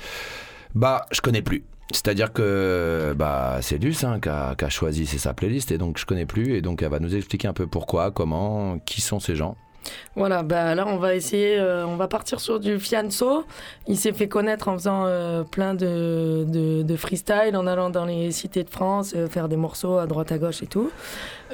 bah, je connais plus. C'est-à-dire que bah, c'est Luce qui, a, choisi sa playlist et donc je connais plus et donc elle va nous expliquer un peu pourquoi, comment, qui sont ces gens. Voilà, bah là on va essayer, euh, on va partir sur du Fianso. Il s'est fait connaître en faisant euh, plein de, freestyle, en allant dans les cités de France, euh, faire des morceaux à droite à gauche et tout.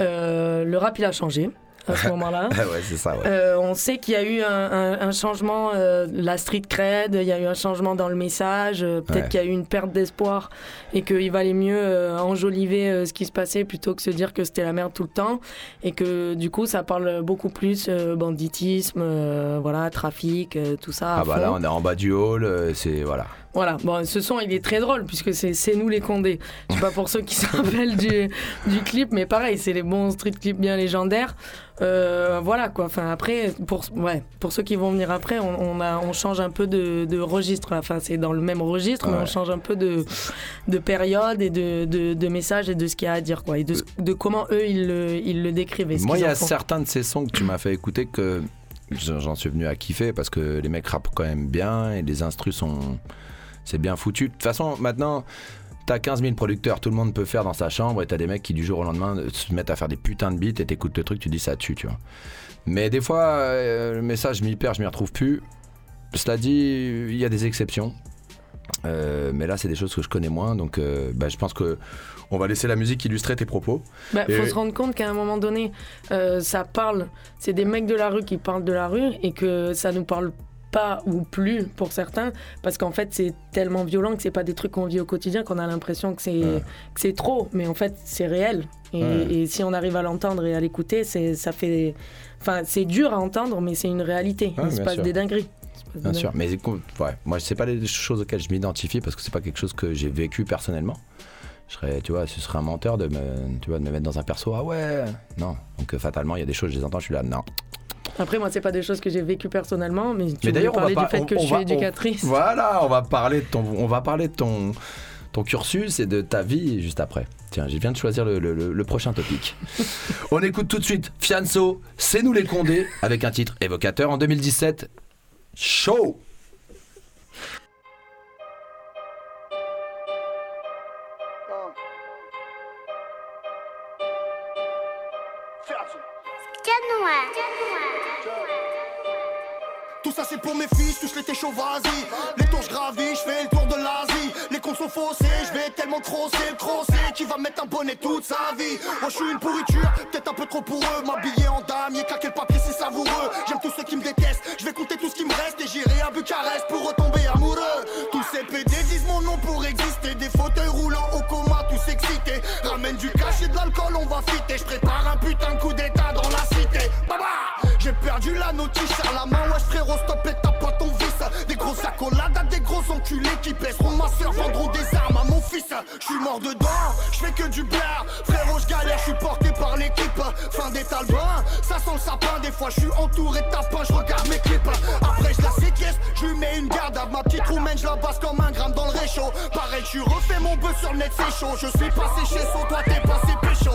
Euh, le rap il a changé à ce moment-là. ouais, c'est ça, ouais. Euh, on sait qu'il y a eu un, un- un changement, euh, la street cred, il y a eu un changement dans le message, euh, peut-être Ouais. qu'il y a eu une perte d'espoir et qu'il valait mieux euh, enjoliver euh, ce qui se passait plutôt que se dire que c'était la merde tout le temps et que du coup ça parle beaucoup plus euh, banditisme, euh, voilà, trafic, euh, tout ça. Ah bah fond. là on est en bas du hall, euh, c'est voilà. Voilà, bon, ce son il est très drôle puisque c'est c'est nous les condés. Je sais pas pour ceux qui se rappellent du, du clip, mais pareil, c'est les bons street clips bien légendaires. Euh, voilà quoi, enfin après, pour, ouais, pour ceux qui vont venir après, on, on, a, on change un peu de, de registre. Enfin, c'est dans le même registre, mais on change un peu de, de période et de, de, de message et de ce qu'il y a à dire quoi, et de, de comment eux ils le, ils le décrivent. et Moi, il y a font. certains de ces sons que tu m'as fait écouter que j'en suis venu à kiffer parce que les mecs rappent quand même bien et les instrus sont. C'est bien foutu. De toute façon, maintenant. T'as 15 000 producteurs, tout le monde peut faire dans sa chambre et t'as des mecs qui du jour au lendemain se mettent à faire des putains de beats et t'écoutes le truc, tu dis ça tue, tu vois. Mais des fois, euh, le message, je m'y perds, je m'y retrouve plus. Cela dit, il y a des exceptions. Euh, mais là, c'est des choses que je connais moins, donc euh, bah, je pense que on va laisser la musique illustrer tes propos. Bah, Et- faut se rendre compte qu'à un moment donné, euh, ça parle. C'est des mecs de la rue qui parlent de la rue et que ça nous parle pas ou plus pour certains parce qu'en fait c'est tellement violent que c'est pas des trucs qu'on vit au quotidien qu'on a l'impression que c'est Ouais. que c'est trop mais en fait c'est réel et, Ouais. et si on arrive à l'entendre et à l'écouter c'est ça fait enfin c'est dur à entendre mais c'est une réalité Ouais, il se passe sûr. des dingueries des Bien sûr, mais écoute, ouais, moi c'est pas les choses auxquelles je m'identifie parce que c'est pas quelque chose que j'ai vécu personnellement. Je serais, tu vois, ce serait un menteur de me, tu vois, de me mettre dans un perso. Ah ouais, non. Donc euh, fatalement, il y a des choses, je les entends, je suis là, non. Après moi c'est pas des choses que j'ai vécues personnellement mais tu mais d'ailleurs, on va parler du fait on- que on je suis va- on- éducatrice Voilà, on va parler de ton, on va parler de ton, ton cursus et de ta vie juste après. Tiens, je viens de choisir le, le- le- le prochain topic. on écoute tout de suite Fianso, c'est nous les Condés, avec un titre évocateur en 2017. Show. Tout ça c'est pour mes fils, tous l'été chaud, vas-y. Les tours je gravis, je fais le tour de l'Asie Les cons sont faussés, je vais tellement crosser le crossé Qui va mettre un bonnet toute sa vie. Moi je suis une pourriture, peut-être un peu trop pour eux. M'habiller en dame, y claquer le papier c'est savoureux. J'aime tous ceux qui me détestent, je vais compter tout ce qui me reste Et j'irai à Bucarest pour retomber amoureux. Tous ces PD disent mon nom pour exister. Des fauteuils roulants au coma, tous excités. Ramène du cash et de l'alcool, on va fitter. Je prépare un putain coup d'état dans la cité. Baba J'ai perdu la notice, serre la main, wesh frérot, stop et tape pas ton vice. Des grosses accolades à des gros enculés qui baisseront ma soeur, vendront des armes à mon fils. Je suis mort dedans, je que du blaire Frérot, je galère, je suis porté par l'équipe. Fin des talbins, ça sent le sapin. Des fois je suis entouré de tapins, je regarde mes clips. Après je la séquestre, je lui mets une garde à ma petite roumaine, je la basse comme un gramme dans le réchaud. Pareil, je refais mon bœuf sur le net, c'est chaud. Je suis passé chez son, toi t'es passé pécho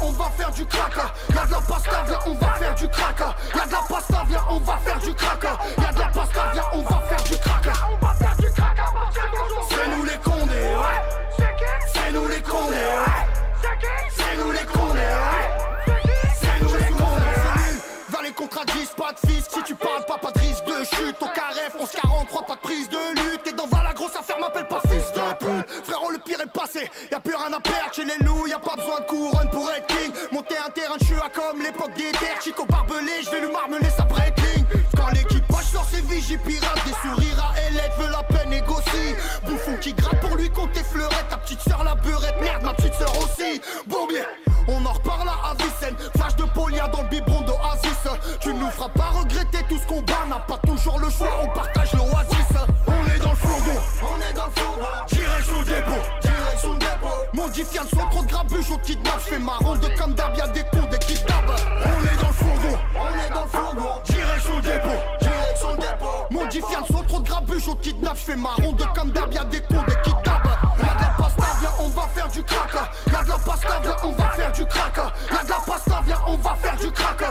on va faire du crack. Y'a de la pasta, viens, on va faire du crack. Y'a de la pasta, viens, on va faire du crack. Y'a de la pasta, viens, on va faire du crack. On va faire du d'aujourd'hui C'est nous les condés, ouais. C'est nous les condés, ouais. C'est nous les condés, ouais. C'est nous les condés Vers les contrats 10, pas de fils. Si tu parles pas, pas de risque de chute. Au carré, France 43, pas de prise de lutte. Et dans va la grosse affaire, m'appelle pas fils de pute. Frérot, le pire est passé. Y'a plus rien à perdre chez les de couronne pour être king Monter un terrain Je suis à comme l'époque des terres, Chico barbelé, je vais lui marmeler sa breakling. Quand l'équipage sort ses vigies pirates, des sourires à Hélène, veut la peine négocie. Bouffon qui gratte pour lui compter fleurettes, ta petite sœur la beurette, merde, ma petite sœur aussi. Bon bien, on en reparle à Avicenne, flash de polia dans le biberon d'Oasis. Tu nous feras pas regretter tout ce qu'on bat, n'a pas toujours le choix, on partage l'oasis. Diffiant soit trop de grabuge au kidnap, je fais ma ronde comme d'hab, y'a des cons, des kidnaps. On est dans le fourgon, on est dans le fourgon, direction le dépôt, direction le dépôt. Mon diffiant soit trop de grabuge au kidnap, je fais ma ronde comme d'hab, y'a des cons, des kidnaps. Y'a de la pasta, viens, on va faire du crack. Y'a de la pasta, viens, on va faire du crack. Y'a de la pasta, viens, on va faire du crack.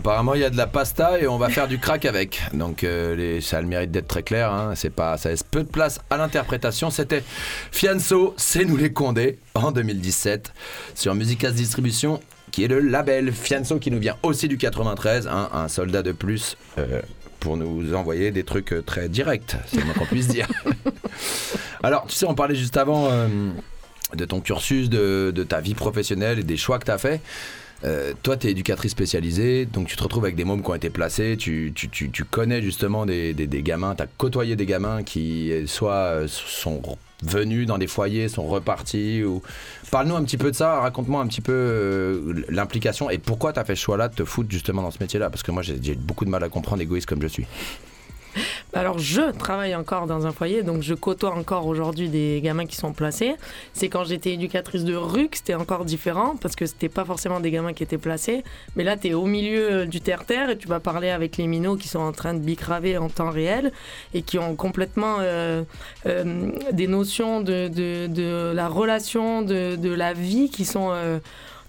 Apparemment, il y a de la pasta et on va faire du crack avec. Donc, euh, les, ça a le mérite d'être très clair. hein. C'est pas, ça laisse peu de place à l'interprétation. C'était Fianso, c'est nous les Condés, en 2017, sur Musicas Distribution, qui est le label Fianso qui nous vient aussi du 93. hein, un soldat de plus. euh, pour nous envoyer des trucs euh, très directs, c'est moins qu'on puisse dire. Alors, tu sais, on parlait juste avant de ton cursus, de, ta vie professionnelle et des choix que tu as fait. Euh, toi, tu es éducatrice spécialisée, donc tu te retrouves avec des mômes qui ont été placés, tu, tu- tu- connais justement des, des- gamins, tu as côtoyé des gamins qui euh, soit euh, sont venus dans des foyers, sont repartis. Ou... Parle-nous un petit peu de ça, raconte-moi un petit peu l'implication et pourquoi tu as fait ce choix-là de te foutre justement dans ce métier-là, parce que moi j'ai beaucoup de mal à comprendre, égoïste comme je suis. Alors, je travaille encore dans un foyer, donc je côtoie encore aujourd'hui des gamins qui sont placés. C'est quand j'étais éducatrice de rue que c'était encore différent, parce que c'était pas forcément des gamins qui étaient placés. Mais là, tu es au milieu euh, du terre-terre et tu vas parler avec les minots qui sont en train de bicraver en temps réel et qui ont complètement euh, euh, des notions de, la relation, de, la vie qui sont.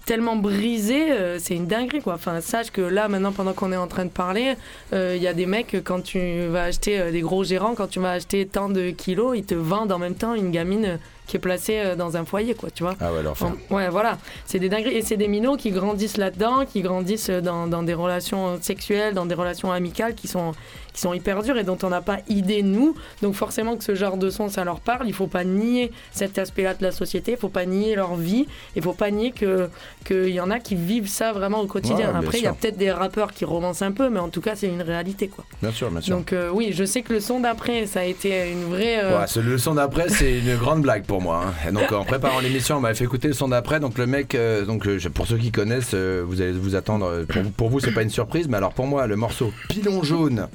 Tellement brisées, euh, c'est une dinguerie quoi. Enfin, sache que là maintenant pendant qu'on est en train de parler, euh, il y a des mecs quand tu vas acheter euh, des gros gérants, quand tu vas acheter tant de kilos, ils te vendent en même temps une gamine qui est placée dans un foyer quoi, tu vois. Ah ouais, l'enfer. En- Ouais, voilà. C'est des dingueries. Et c'est des minots qui grandissent là-dedans, qui grandissent dans, dans des relations sexuelles, dans des relations amicales qui sont, qui sont hyper dures et dont on n'a pas idée, nous. Donc, forcément, que ce genre de son, ça leur parle. Il faut pas nier cet aspect-là de la société. Il faut pas nier leur vie. Il faut pas nier que- qu'il y en a qui vivent ça vraiment au quotidien. Ouais, Après, il y a peut-être des rappeurs qui romancent un peu, mais en tout cas, c'est une réalité, quoi. Bien sûr, bien sûr. Donc, euh, oui, je sais que le son d'après, ça a été une vraie. euh, Ouais, ce le son d'après, c'est une grande blague pour moi. hein. Et donc, en préparant l'émission, on m'avait fait écouter le son d'après. Donc, le mec, euh, donc, pour ceux qui connaissent, vous allez vous attendre. Pour, vous- pour vous, c'est pas une surprise, mais alors pour moi, le morceau Pilon jaune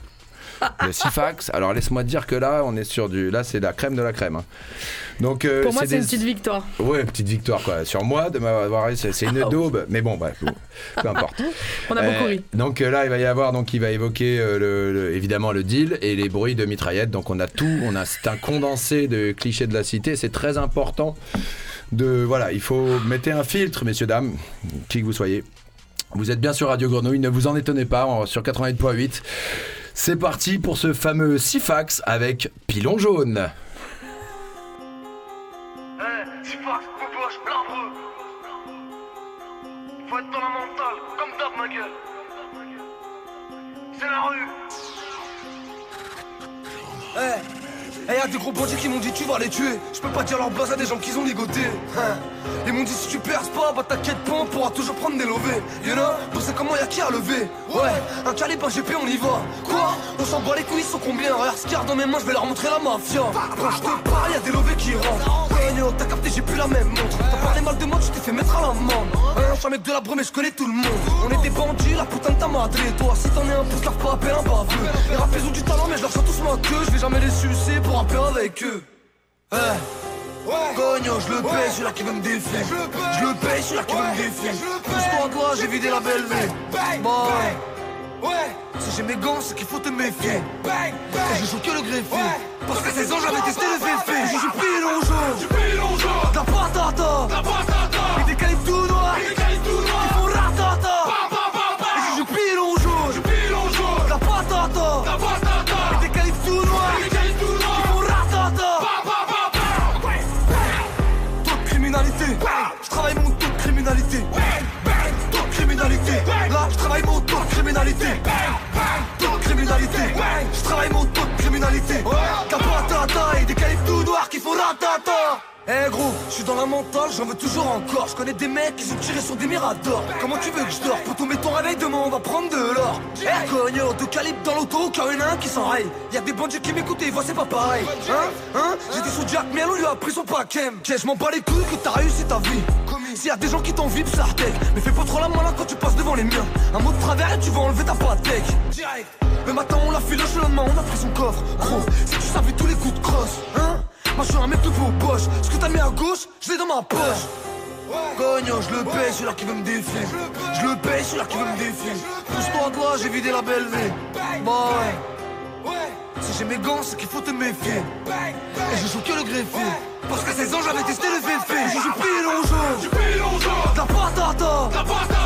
de Sifax. Alors, laisse-moi te dire que là, on est sur du. Là, c'est la crème de la crème. hein. Donc, euh, Pour moi, c'est des- une petite victoire. Ouais, petite victoire quoi. Sur moi de m'avoir, c'est c'est une daube. Mais bon, bref, peu importe. On a beaucoup ri. Donc euh, là, il va y avoir donc il va évoquer euh, le, le- évidemment le deal et les bruits de mitraillettes. Donc on a tout, on a c'est un condensé de clichés de la cité. C'est très important de voilà, il faut mettre un filtre, messieurs dames, qui que vous soyez. Vous êtes bien sur Radio Grenouille, ne vous en étonnez pas, en- sur 88.8. C'est parti pour ce fameux Sifax avec Pilon jaune. Eh, Sifax, Boboche, Blambreux. Faut être dans la mentale, comme d'hab, ma gueule. C'est la rue. Eh, eh, y'a des gros bandits qui m'ont dit tu vas les tuer. Je peux pas dire leur base à des gens qu'ils ont ligoté. Hein. Ils m'ont dit si tu perces pas, bah t'inquiète pas, on pourra toujours prendre des lovés. You know, pour c'est comment y'a qui à lever. Ouais, un calibre, un GP, on y va. Quoi? On s'en bat les couilles, ils sont combien? Regarde ce dans mes mains, je vais leur montrer la mafia. Quand je te parle, y'a des lovés qui rentrent. Cogno, t'as capté, j'ai plus la même montre. T'as parlé mal de moi, tu t'es fait mettre à l'amende. Hein, je suis un mec de la brume, mais je connais tout le monde. On est des bandits, la putain de ta madre. Et toi, si t'en es un pouce, leur pas appeler un baveux. Les rappeurs ont du talent, mais je leur sens tous ma queue. Je vais jamais les sucer pour rapper avec eux. Eh. Cogno, je le paye, celui-là qui veut me défier. Je le paye, celui-là qui veut me défier. Pousse-toi là, j'ai vidé la belle vie. Bah ouais. Si j'ai mes gants, c'est qu'il faut te méfier. Et je joue que le greffier. Parce qu'à 16 ans, j'avais testé le féfé. Je suis pilon jaune. Patata. Et des criminalité. Taux de criminalité. Je travaille mon taux de criminalité. T'as pas ta des califs tout noirs qui font ratata eh gros, je suis dans la mentale, j'en veux toujours encore. Je connais des mecs qui sont tirés sur des miradors. Comment tu veux que je dors? Pour tomber ton réveil demain, on va prendre de l'or. Eh cogno, deux calibres dans l'auto, car il y en a un qui s'enraye. Y'a des bandits qui m'écoutent et ils voient c'est pas pareil. Hein? Hein? J'étais sous Jack Miel, on lui a pris son paquet. Tiens, je m'en bats les couilles que t'as réussi ta vie. S'il y a des gens qui t'envient, ça. Mais fais pas trop la malin quand tu passes devant les miens. Un mot de travers et tu vas enlever ta. Direct. Le matin, on l'a fait le lendemain, on a pris son coffre. Gros, si tu savais tous les coups de crosse, hein? Moi je suis un mec de aux poches Ce que t'as mis à gauche, je l'ai dans ma poche. Cognon, je le paye, celui-là qui veut me défier. Je le paye, celui-là qui veut me défier. Pousse-toi de j'ai vidé la belle vie. Bah ouais. Si j'ai mes gants, c'est qu'il faut te méfier. Et je joue que le greffier. Parce qu'à 16 ans j'avais testé le féfé Je joue pilon jaune De la patata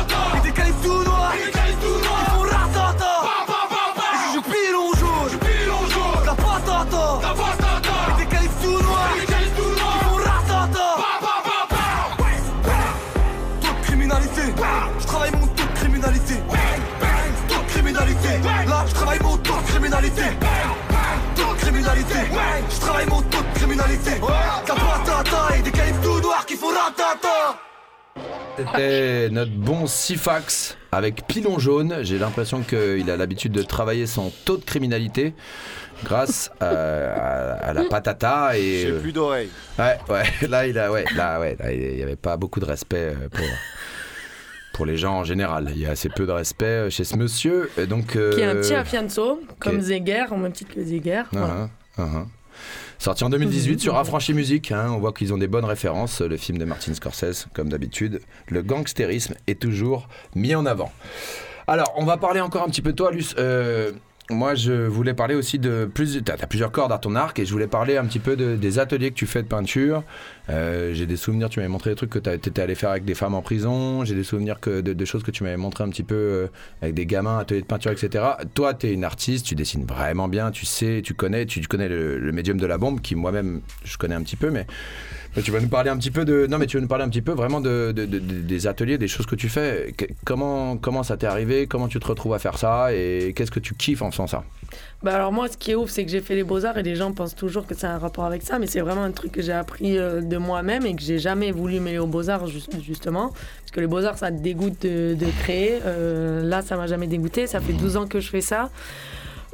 C'était notre bon Sifax avec pilon jaune. J'ai l'impression qu'il a l'habitude de travailler son taux de criminalité grâce à, à- à la patata et. J'ai euh, plus d'oreilles. Ouais, ouais. Là, il a, ouais, là, ouais, là, il n'y avait pas beaucoup de respect euh, pour. Pour les gens en général, il y a assez peu de respect euh, chez ce monsieur. Et donc, Qui est un petit Afianso, comme Zeger, en même titre que Zeger. voilà. Uh-huh, uh-huh. Sorti en 2018 sur Affranchi Musique, hein, on voit qu'ils ont des bonnes références. Le film de Martin Scorsese, comme d'habitude. Le gangstérisme est toujours mis en avant. Alors, on va parler encore un petit peu de toi, Luce. Euh, moi, je voulais parler aussi de plus. T'as as plusieurs cordes à ton arc et je voulais parler un petit peu de- des ateliers que tu fais de peinture. Euh, J'ai des souvenirs, tu m'avais montré des trucs que tu étais allé faire avec des femmes en prison. J'ai des souvenirs de, choses que tu m'avais montré un petit peu euh, avec des gamins, ateliers de peinture, etc. Toi, tu es une artiste, tu dessines vraiment bien, tu sais, tu connais, tu, connais le, médium de la bombe, qui moi-même, je connais un petit peu, mais. tu vas nous parler un petit peu de. Non, mais tu vas nous parler un petit peu vraiment de, de- de- de- des ateliers, des choses que tu fais. Comment ça t'est arrivé? Comment tu te retrouves à faire ça? Et qu'est-ce que tu kiffes en faisant ça? Bah alors moi, ce qui est ouf, c'est que j'ai fait les beaux-arts et les gens pensent toujours que c'est un rapport avec ça, mais c'est vraiment un truc que j'ai appris euh, de moi-même et que j'ai jamais voulu mêler aux beaux-arts, ju- justement. Parce que les beaux-arts, ça te dégoûte de, de créer. Euh, là, ça m'a jamais dégoûté. Ça fait 12 ans que je fais ça.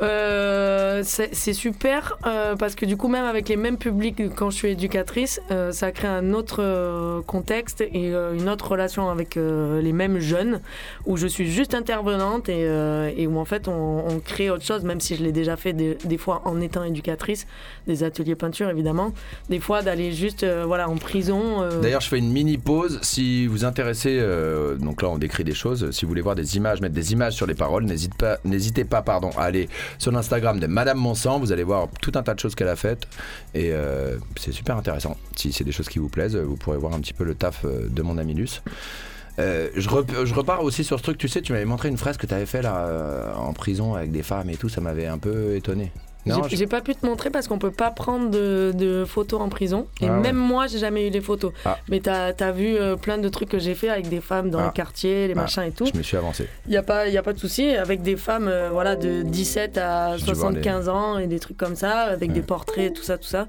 Euh, c'est super euh, parce que du coup même avec les mêmes publics quand je suis éducatrice euh, ça crée un autre euh, contexte et euh, une autre relation avec euh, les mêmes jeunes où je suis juste intervenante et, et où en fait on, on crée autre chose même si je l'ai déjà fait des, des fois en étant éducatrice des ateliers peinture évidemment des fois d'aller juste voilà en prison D'ailleurs, je fais une mini pause. Si vous intéressez, donc là, on décrit des choses. Si vous voulez voir des images, mettre des images sur les paroles, n'hésitez pas, n'hésitez pas, pardon, à aller sur l'Instagram de Madame Monsang. Vous allez voir tout un tas de choses qu'elle a faites et euh, c'est super intéressant. Si c'est des choses qui vous plaisent, vous pourrez voir un petit peu le taf euh, de mon ami. Euh, je, rep- je repars aussi sur ce truc, tu sais, tu m'avais montré une fresque que tu avais fait là en prison avec des femmes et tout, ça m'avait un peu étonné. J'ai je- pas pu te montrer parce qu'on peut pas prendre de, de photos en prison. Et Ah ouais. même moi, j'ai jamais eu les photos. Ah. Mais t'as as vu euh, plein de trucs que j'ai fait avec des femmes dans Ah. le quartier, les machins et tout. Je me suis avancé. Il n'y a, pas- y a pas de souci. Avec des femmes euh, voilà, de 17 à J'ai dû voir 75 ans et des trucs comme ça, avec des portraits, tout ça, tout ça.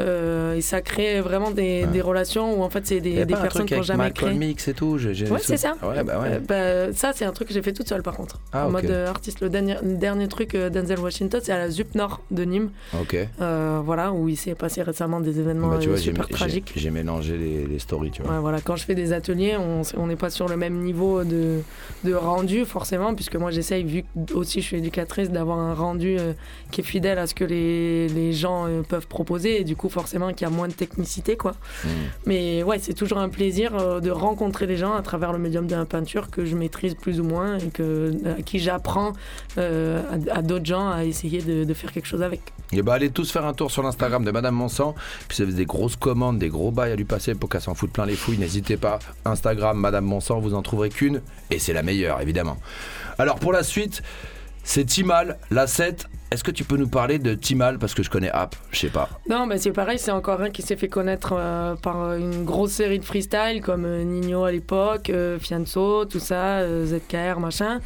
Euh, et ça crée vraiment des, des relations où en fait c'est des, pas personnes qui n'ont jamais Malcolm créé. X et tout. j'ai- Ouais, c'est ça. Ouais, bah ouais. Euh, bah, ça, c'est un truc que j'ai fait toute seule par contre. Ah, en mode euh, artiste. Le dernier, le dernier truc euh, Denzel Washington, c'est à la ZUP Nord de Nîmes. Ok. Euh, voilà, où il s'est passé récemment des événements Bah, tu vois, j'ai super tragiques. j'ai mélangé les, les stories, tu vois. Ouais, voilà, quand je fais des ateliers, on n'est pas sur le même niveau de, de rendu, forcément, puisque moi j'essaye, vu que aussi je suis éducatrice, d'avoir un rendu qui est fidèle à ce que les, les gens peuvent proposer, et du coup, forcément, qu'il y a moins de technicité, quoi. Hmm. Mais ouais, c'est toujours un plaisir euh, de rencontrer les gens à travers le médium de la peinture que je maîtrise plus ou moins et que, à qui j'apprends euh, à, à d'autres gens à essayer de, de faire quelque chose avec. Et bah allez tous faire un tour sur l'Instagram de Madame Monsant. Puis si vous avez des grosses commandes, des gros bails à lui passer pour qu'elle s'en foute plein les fouilles, n'hésitez pas. Instagram Madame Monsant, vous en trouverez qu'une. Et c'est la meilleure, évidemment. Alors pour la suite, c'est Timal, la 7. Est-ce que tu peux nous parler de Timal Parce que je connais App, je sais pas. Non, bah c'est pareil, c'est encore un qui s'est fait connaître euh, par une grosse série de freestyle comme euh, Nino à l'époque, euh, Fianso, tout ça, euh, ZKR, machin.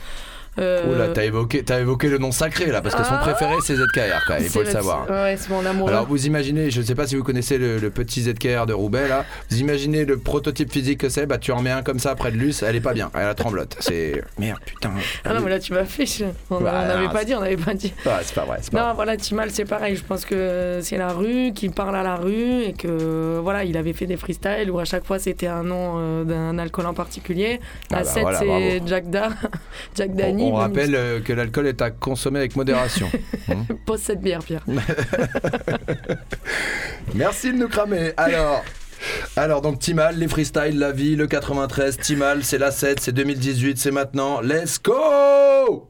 Euh, Oula, t'as évoqué, t'as évoqué le nom sacré là, parce que son Ah. préféré c'est ZKR quand même, il faut le savoir. Ouais, c'est mon amour. Alors vous imaginez, je ne sais pas si vous connaissez le, le petit ZKR de Roubaix là, vous imaginez le prototype physique que c'est, bah tu en mets un comme ça près de Luce, elle est pas bien, elle a tremblote. C'est merde putain. Ah non, mais là, tu m'as fait. On Bah, n'avait pas dit, on n'avait pas dit. Ah, c'est pas vrai, c'est pas Non, voilà, Timal, c'est pareil. Je pense que c'est la rue qui parle à la rue et que voilà, il avait fait des freestyles où à chaque fois c'était un nom euh, d'un alcool en particulier. La Ah bah 7, voilà, c'est. Jack Da, Jack On, On rappelle euh, que l'alcool est à consommer avec modération. Hmm. Pose cette bière, Pierre. Merci de nous cramer. Alors. Alors donc Timal, les freestyles, la vie, le 93, Timal, c'est la 7, c'est 2018, c'est maintenant. Let's go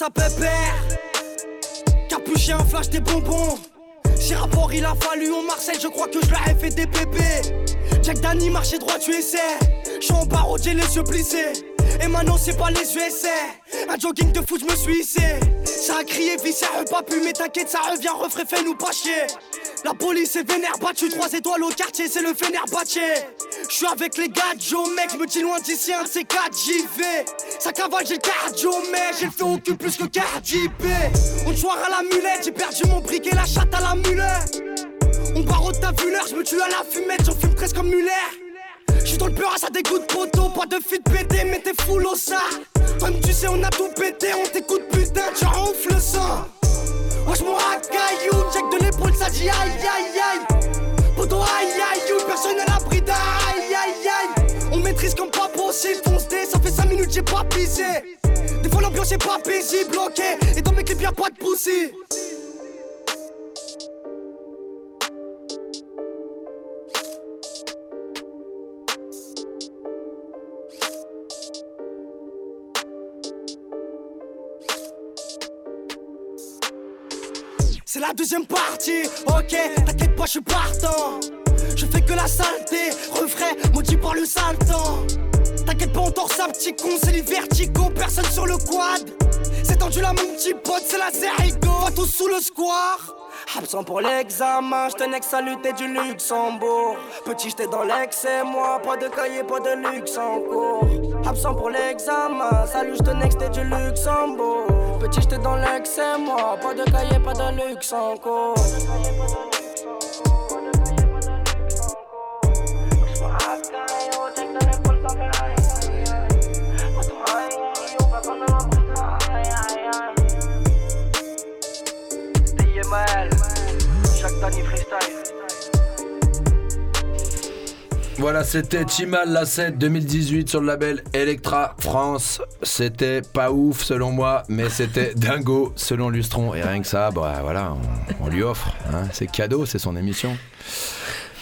À pépère. Capuchin, flash des bonbons. Si rapport il a fallu en Marseille, je crois que je leur ai fait des bébés. Jack Danny, marché droit, tu essaies. Je suis en barreau, j'ai les yeux plissés. Et maintenant, c'est pas les USA. Un jogging de foot, je me suis hissé. Ça a crié, vie, pas pu, mais t'inquiète, ça revient, refrais, fais-nous pas chier. La police est vénère, battu, trois étoiles au quartier, c'est le vénère batché. Je suis avec les gars, Joe, mec, me dis loin d'ici, un de ces quatre, j'y vais. Ça cavale, j'ai le cardio, mais j'ai le feu au cul plus que B. On soir à la mulette, j'ai perdu mon briquet, la chatte à la mulette. On barre ta vu l'heure, je me tue à la fumette, j'en fume presque comme Muller. J'suis dans le peur, ça dégoûte poteau, pas de fit pété, mais t'es full au ça. Comme tu sais, on a tout pété, on t'écoute putain, tu ronfles le sang. Wesh mon racaillou, check de l'épaule, ça dit aïe aïe aïe. Poto aïe aïe, you, personne à l'abri d'aïe aïe aïe. On maîtrise comme pas possible, fonce dé, ça fait 5 minutes, j'ai pas pissé. Des fois l'ambiance est pas paisible, ok. Et dans mes clips, y'a pas de poussi. C'est la deuxième partie, ok, t'inquiète pas, je suis partant. Je fais que la saleté, refrais, maudit par le sale. T'inquiète pas, on dort ça, petit con, c'est les verticaux, personne sur le quad. C'est tendu là, mon petit pote, c'est la Zerigo. Va tous sous le square. Absent pour l'examen, j'tenais que saluter du Luxembourg. Petit, j'étais dans l'excès, moi, pas de cahier, pas de luxe en cours. Absent pour l'examen, salut, j'tenais que c'était du Luxembourg. Petit, j'étais dans l'excès, moi, pas de cahier, pas de luxe en c'était Timal la 7 2018 sur le label Electra France. C'était pas ouf selon moi, mais c'était dingo selon Lustron. Et rien que ça, bah voilà, on, on lui offre. hein. C'est cadeau, c'est son émission.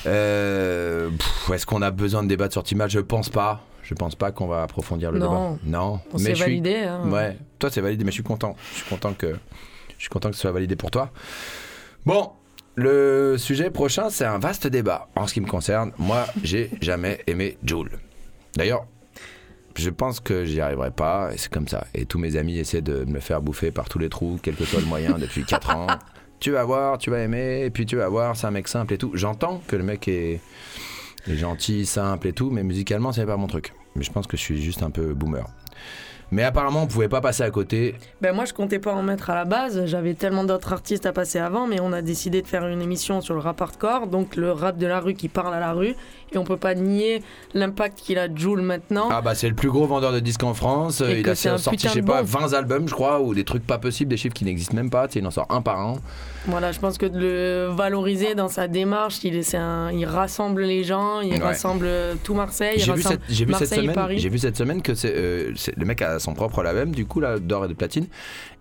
Euh, Est-ce qu'on a besoin de débattre sur Timal Je pense pas. Je pense pas qu'on va approfondir le Non. débat. Non. On je suis- validé, hein. Ouais. Toi, c'est validé, mais je suis content. Je suis content que je suis content que ce soit validé pour toi. Bon, le sujet prochain, c'est un vaste débat. En ce qui me concerne, moi, j'ai jamais aimé Joule. D'ailleurs, je pense que j'y arriverai pas, et c'est comme ça. Et tous mes amis essaient de me le faire bouffer par tous les trous, quel que soit le moyen, depuis 4 ans. Tu vas voir, tu vas aimer, et puis tu vas voir, c'est un mec simple et tout. J'entends que le mec est, est gentil, simple et tout, mais musicalement, c'est pas mon truc. Mais je pense que je suis juste un peu boomer. Mais apparemment, on pouvait pas passer à côté. Ben moi je comptais pas en mettre à la base, j'avais tellement d'autres artistes à passer avant, mais on a décidé de faire une émission sur le rap hardcore, donc le rap de la rue qui parle à la rue, et on peut pas nier l'impact qu'il a Joule maintenant. Ah bah c'est le plus gros vendeur de disques en France. Et il a un sorti, je sais pas, bon. 20 albums, je crois, ou des trucs pas possibles, des chiffres qui n'existent même pas. Tu sais, il en sort un par an. Voilà, je pense que de le valoriser dans sa démarche, il, est, c'est un- il rassemble les gens, il Ouais. rassemble tout Marseille, il J'ai vu, rassemble cette, j'ai vu cette Marseille et Paris. j'ai vu cette semaine que c'est, euh, le mec a a son propre label, du coup, là, d'or et de platine,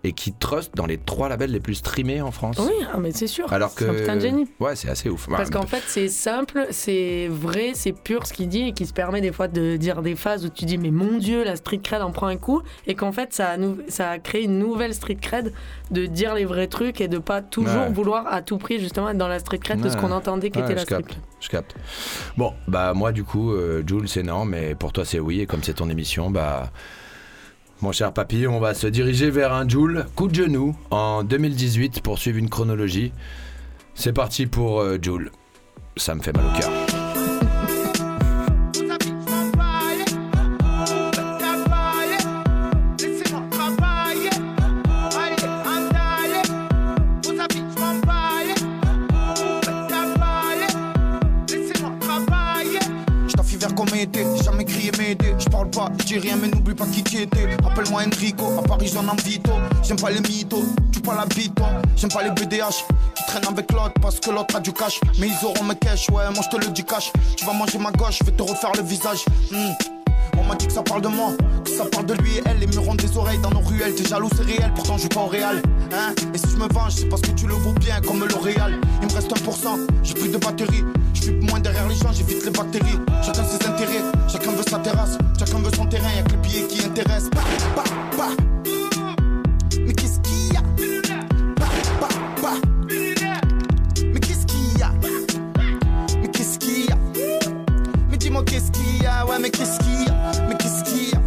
et qui trust dans les trois labels les plus streamés en France. Oui, ah, mais c'est sûr. Alors que. C'est un putain de génie. Ouais, c'est assez ouf. Parce Bah, qu'en fait, c'est simple, c'est vrai, c'est pur ce qu'il dit et qui se permet des fois de dire des phases où tu dis mais mon dieu, la street cred en prend un coup et qu'en fait ça a, ça a créé une nouvelle street cred de dire les vrais trucs et de pas toujours Ouais. vouloir à tout prix justement être dans la street cred de ce qu'on entendait qu'était Ouais, la street cred. Je capte. Bon, bah moi du coup, euh, Jules c'est non, mais pour toi c'est oui, et comme c'est ton émission, bah mon cher papy, on va se diriger vers un Jules coup de genou en 2018 pour suivre une chronologie. C'est parti pour euh, Jules. Ça me fait mal au cœur. M'aider. Je parle pas, je rien, mais n'oublie pas qui tu étais. Appelle-moi Enrico, à Paris j'en en vito. J'aime pas les mythos, tu parles la bite, toi. J'aime pas les BDH qui traînent avec l'autre parce que l'autre a du cash. Mais ils auront mes cash, ouais, moi je te le dis cash. Tu vas manger ma gauche, je vais te refaire le visage. Hmm. On m'a dit que ça parle de moi, que ça parle de lui et elle. Les murs ont des oreilles dans nos ruelles. T'es jaloux, c'est réel, pourtant je joue pas au réel. Hein? Et si je me venge, c'est parce que tu le vaux bien comme L'Oréal. Il me reste 1%, j'ai plus de batterie. Je suis moins derrière les gens, j'évite les bactéries. Chacun ses intérêts, chacun veut sa terrasse, chacun veut son terrain. Y'a que les billets qui intéressent. Bah, bah, bah. Mais qu'est-ce qu'il y a? Mais qu'est-ce qu'il y a? Mais qu'est-ce qu'il y a? Mais dis-moi qu'est-ce qu'il y a? Ouais, mais qu'est-ce qu'il y a? Mais qu'est-ce qu'il y a?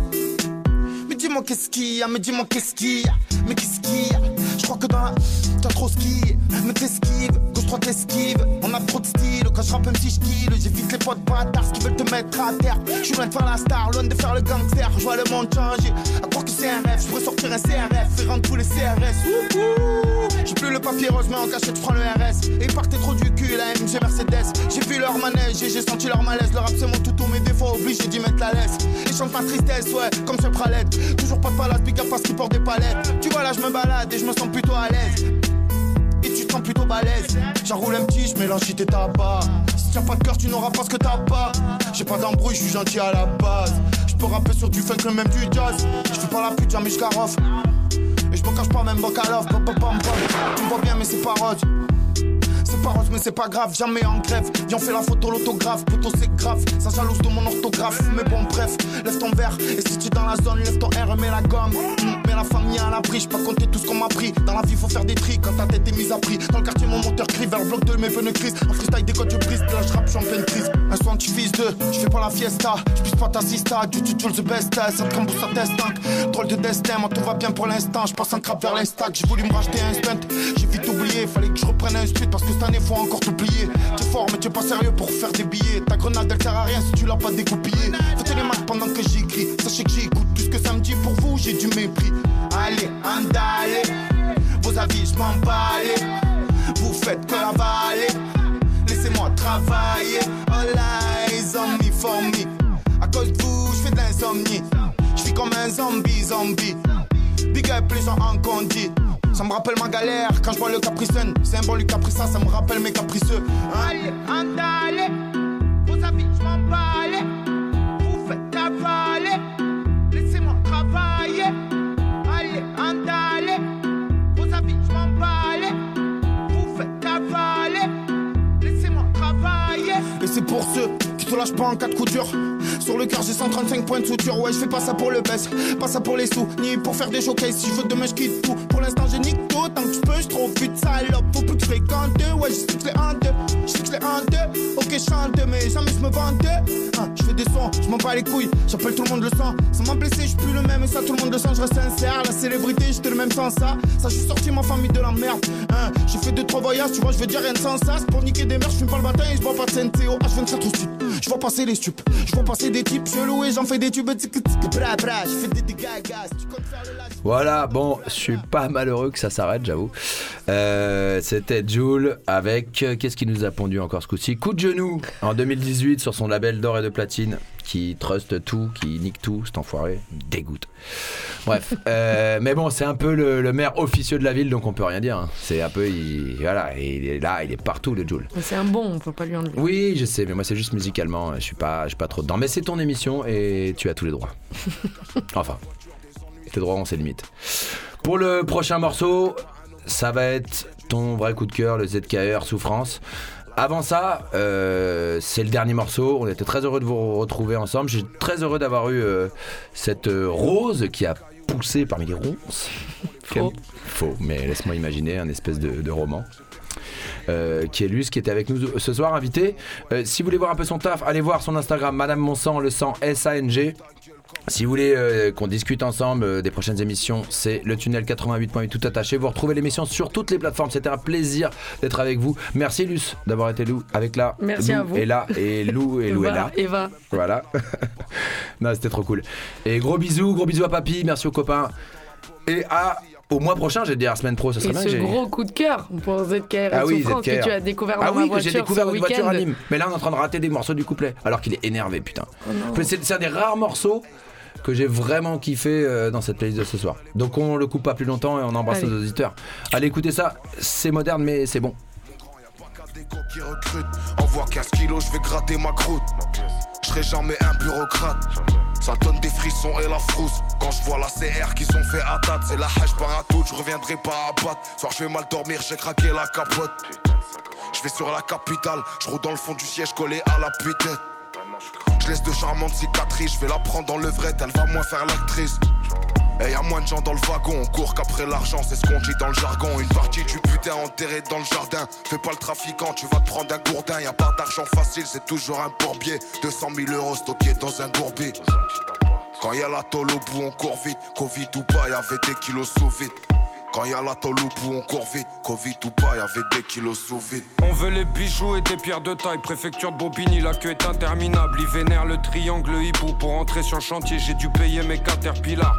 Mais dis-moi qu'est-ce qu'il y a? Mais dis-moi qu'est-ce qu'il y a? Mais qu'est-ce qu'il y a? Je crois que dans. T'as trop skié Mais t'esquives Gauche droite esquive On a trop de style Quand je rappe même si je J'évite les potes bâtards qui veulent te mettre à terre. Je suis loin de faire la star Loin de faire le gangster. Je vois le monde changer À croire que c'est un rêve. Je sortir un CRF Et rendre tous les CRS J'ai plus le papier rose mais en cachette je prends le RS Et ils partaient trop du cul la MG Mercedes. J'ai vu leur manège et j'ai senti leur malaise. Le rap c'est mon toutou mes défauts obligé d'y mettre la laisse. Et chante ma tristesse ouais comme ce pralette Toujours pas de palade big up parce qu'ils portent des palettes. Tu vois là je me balade et je me sens plutôt à l'aise sens plutôt balèze. J'enroule un petit, je mélange tes tabac. Si t'as pas de cœur, tu n'auras pas ce que t'as pas. J'ai pas d'embrouille, je suis gentil à la base. Je peux rapper sur du funk, même du jazz. Je fais pas la pute, jamais je garoffe. Et je me cache pas, même Bocalov. Pom, pom, pom. Tu me vois bien, mais c'est pas rose. C'est pas rose, mais c'est pas grave, jamais en grève. Viens, fait la photo, l'autographe. Poto, c'est grave. Ça jalouse de mon orthographe. Mais bon, bref, lève ton verre. Et si tu es dans la zone, lève ton R, mets la gomme. Mm, la famille à l'abri. J'peux pas compter tout ce qu'on m'a pris. Dans la vie, faut faire des tris quand ta tête est mise à prix. Dans le quartier, mon moteur crie vers le bloc de mes pneus crise. En freestyle, des codes, je brise. Là, je rappe, je suis en pleine crise. Un soin, tu vises deux. Je fais pas la fiesta. Je pisse pas ta sista. Du tu the best. Ça te cambousse à test. Drôle de destin, moi tout va bien pour l'instant. Je passe un crap vers l'instack. J'ai voulu me racheter un stunt. J'ai vite oublié. Fallait que je reprenne un speed parce que cette année, faut encore t'oublier. T'es fort, mais t'es pas sérieux pour faire des billets. Ta grenade, elle sert à rien si tu l'as pas découpillée. Pendant que j'écris. Sachez que j'écoute tout ce que ça me dit pour vous. J'ai du mépris. Allez, andale. Vos avis, je m'en bats. Vous faites que avaler. Laissez-moi travailler. All eyes on me for me. À cause de vous, je fais de l'insomnie. Je suis comme un zombie, zombie. Big up les gens en condi. Ça me rappelle ma galère quand je vois le capricène. C'est un bon le ça me rappelle mes capriceux. Allez, andale. Vos avis, je m'en Laissez-moi travailler. Allez, andale. Vos avis, je m'en bats. Vous faites cavaler. Laissez-moi travailler. Et c'est pour ceux qui te lâchent pas en cas de coup dur. Sur le cœur, j'ai 135 points de suture. Ouais, je fais pas ça pour le baisse, pas ça pour les sous, ni pour faire des showcases. Si je veux demain, je quitte tout. Pour l'instant, j'ai nique tout. Tant que je peux, je trop vite salope. Faut plus que je fréquente. Ouais, je sais que je les hante. Je sais que je les hante. Ok, je chante, mais jamais je me vante. Hein, je fais des sons, je m'en bats les couilles. J'appelle tout le monde le sang. Ça m'a blessé, je plus le même. Et ça, tout le monde le sent. Je reste sincère. La célébrité, j'étais le même sans ça. Ça, je suis sorti ma famille de la merde. Hein, j'ai deux, trois voyages. Tu vois, je veux dire rien de sans ça. Pour niquer des mères, je fume pas le matin et je bois pas de Senteo. H24 au sud. Je vois passer les stupes. Je vois passer des types chelous et j'en fais des tubes. Tic, tic, bra, bra. Je fais des dégâts, Tu comptes faire le. Voilà, bon, je suis pas malheureux que ça s'arrête, j'avoue. Euh, C'était Jules avec. euh, Qu'est-ce qui nous a pondu encore ce coup-ci? Coup de genou en 2018 sur son label d'or et de platine qui trust tout, qui nique tout, cet enfoiré, dégoûte. Bref, euh, mais bon, c'est un peu le, le maire officieux de la ville, donc on peut rien dire. hein. C'est un peu. Il, voilà, il est là, il est partout, le Jules. C'est un bon, on peut pas lui enlever. Oui, je sais, mais moi c'est juste musicalement, je suis pas, je suis pas trop dedans. Mais c'est ton émission et tu as tous les droits. Enfin, Tes droits ont ses limites. Pour le prochain morceau, ça va être ton vrai coup de cœur, le ZKR Souffrance. Avant ça, euh, c'est le dernier morceau. On était très heureux de vous retrouver ensemble. J'ai très heureux d'avoir eu euh, cette euh, rose qui a poussé parmi les ronces. Faux. Faux, mais laisse-moi imaginer un espèce de, de roman. Euh, qui est Luce, qui était avec nous ce soir, invité. Euh, si vous voulez voir un peu son taf, allez voir son Instagram, Madame Monsang, le sang S-A-N-G. Si vous voulez euh, qu'on discute ensemble euh, des prochaines émissions, c'est le tunnel 88.8 tout attaché. Vous retrouvez l'émission sur toutes les plateformes. C'était un plaisir d'être avec vous. Merci Luce d'avoir été Lou avec là. Merci Lou à vous. Et là, et Lou et Lou est là. Eva. Voilà. non, c'était trop cool. Et gros bisous, gros bisous à papy. Merci aux copains. Et à au mois prochain, j'ai dit la semaine pro, ça serait Et bien ce que gros coup de cœur pour ZKR Ah oui, ZKR. que tu as découvert dans ah ma oui, que j'ai découvert une voiture à Nîmes. Mais là, on est en train de rater des morceaux du couplet. Alors qu'il est énervé, putain. Oh c'est un des rares morceaux que j'ai vraiment kiffé euh, dans cette playlist de ce soir. Donc on le coupe pas plus longtemps et on embrasse Allez. nos auditeurs. Allez écoutez ça, c'est moderne mais c'est bon. qui recrute. Envoie 15 kilos, je vais gratter ma croûte. Je serai jamais un bureaucrate. Ça donne des frissons et la frousse. Quand je vois la CR qu'ils ont fait à date, c'est la hache par tout, je reviendrai pas à battre. Soir, je vais mal dormir, j'ai craqué la capote. Je vais sur la capitale, je roule dans le fond du siège collé à la pute. Je laisse de charmantes cicatrices, je vais la prendre dans le vrai, elle va moins faire l'actrice. Et y a moins de gens dans le wagon, on court qu'après l'argent, c'est ce qu'on dit dans le jargon. Une partie du putain enterrée dans le jardin. Fais pas le trafiquant, tu vas te prendre un gourdin. Y a pas d'argent facile, c'est toujours un bourbier. 200 000 euros stockés dans un bourbier. Quand y a la tôle au bout, on court vite. Covid ou pas, y avait des kilos sous vide. Quand y a la tôle au bout, on court vite. Covid ou pas, y avait des kilos sous vide. On veut les bijoux et des pierres de taille. Préfecture de Bobigny, la queue est interminable. Ils vénèrent le triangle hibou. Pour entrer sur le chantier, j'ai dû payer mes caterpillars.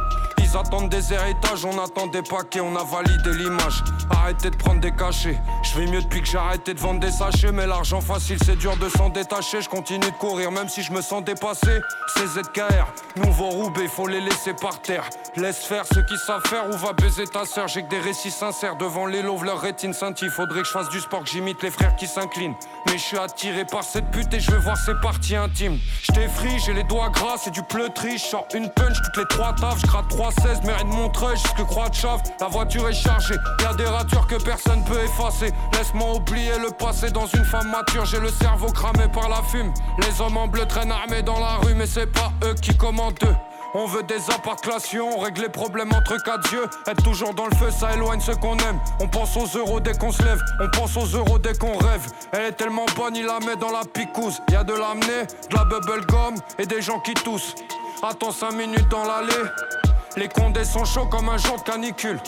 Ils attendent des héritages, on attend des paquets, on a validé l'image. Arrêtez de prendre des cachets. Je vais mieux depuis que j'ai arrêté de vendre des sachets. Mais l'argent facile, c'est dur de s'en détacher. Je continue de courir, même si je me sens dépassé. C'est ZKR, nouveau Roubaix, faut les laisser par terre. Laisse faire ceux qui savent faire ou va baiser ta sœur? J'ai que des récits sincères devant les loaves, leur rétine scintille. Faudrait que je fasse du sport, que j'imite les frères qui s'inclinent. Mais je suis attiré par cette pute et je veux voir ses parties intimes. Je j'ai les doigts gras, c'est du pleutri. Je une punch toutes les trois taffes. Je gratte 3,16, mairie de jusque Croix de Chave. La voiture est chargée, y a des ratures que personne peut effacer. Laisse-moi oublier le passé dans une femme mature. J'ai le cerveau cramé par la fume. Les hommes en bleu traînent armés dans la rue, mais c'est pas eux qui commandent eux. On veut des apparts-clations, on règle les problèmes entre quatre yeux. Être toujours dans le feu, ça éloigne ceux qu'on aime. On pense aux euros dès qu'on se lève, on pense aux euros dès qu'on rêve. Elle est tellement bonne, il la met dans la picouse. Y a de l'amener, de la bubble gum et des gens qui toussent. Attends 5 minutes dans l'allée. Les condés sont chauds comme un jour de canicule.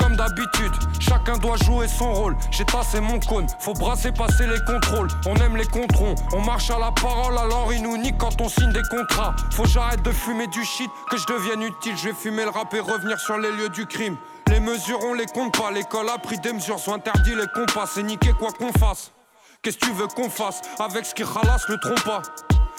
Comme d'habitude, chacun doit jouer son rôle. J'ai tassé mon cône, faut brasser, passer les contrôles. On aime les controns, on marche à la parole, alors ils nous niquent quand on signe des contrats. Faut j'arrête de fumer du shit, que je devienne utile. Je vais fumer le rap et revenir sur les lieux du crime. Les mesures, on les compte pas. L'école a pris des mesures, sont interdits les compas. C'est niqué quoi qu'on fasse. Qu'est-ce que tu veux qu'on fasse avec ce qui ralasse le trompe pas?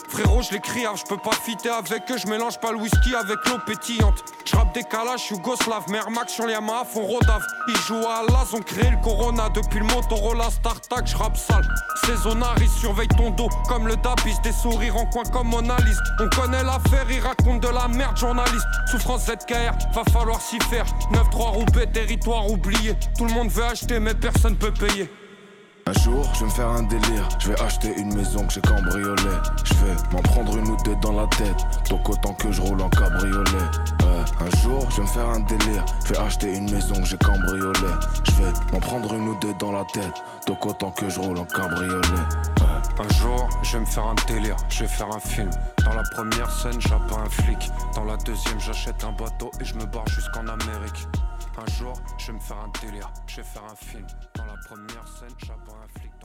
Frérot, je les criave, je peux pas fitter avec eux, je mélange pas le whisky avec l'eau pétillante. Je rappe des calages, Yougoslav, Mère Max sur les Yamaha font Rodave. Ils jouent à l'As, ont créé le Corona depuis le Motorola StarTac, je rappe sale. Saisonnaris, surveille ton dos comme le Dabis, des sourires en coin comme Mona Lisa. On connaît l'affaire, ils racontent de la merde, journaliste. Souffrance ZKR, va falloir s'y faire. 9-3 Roubaix, territoire oublié. Tout le monde veut acheter, mais personne peut payer. Un jour, je vais me faire un délire. Je vais acheter une maison que j'ai cambriolée. Je vais m'en prendre une ou deux dans la tête. Donc autant que je roule en cabriolet. Ouais, un jour, je vais me faire un délire. Je vais acheter une maison que j'ai cambriolée. Je vais m'en prendre une ou deux dans la tête. Donc autant que je roule en cabriolet. Un jour, je vais me faire un délire, je vais faire un film. Dans la première scène, j'appe un flic. Dans la deuxième, j'achète un bateau et je me barre jusqu'en Amérique. Un jour, je vais me faire un délire, je vais faire un film. Dans la première scène, j'appe un flic.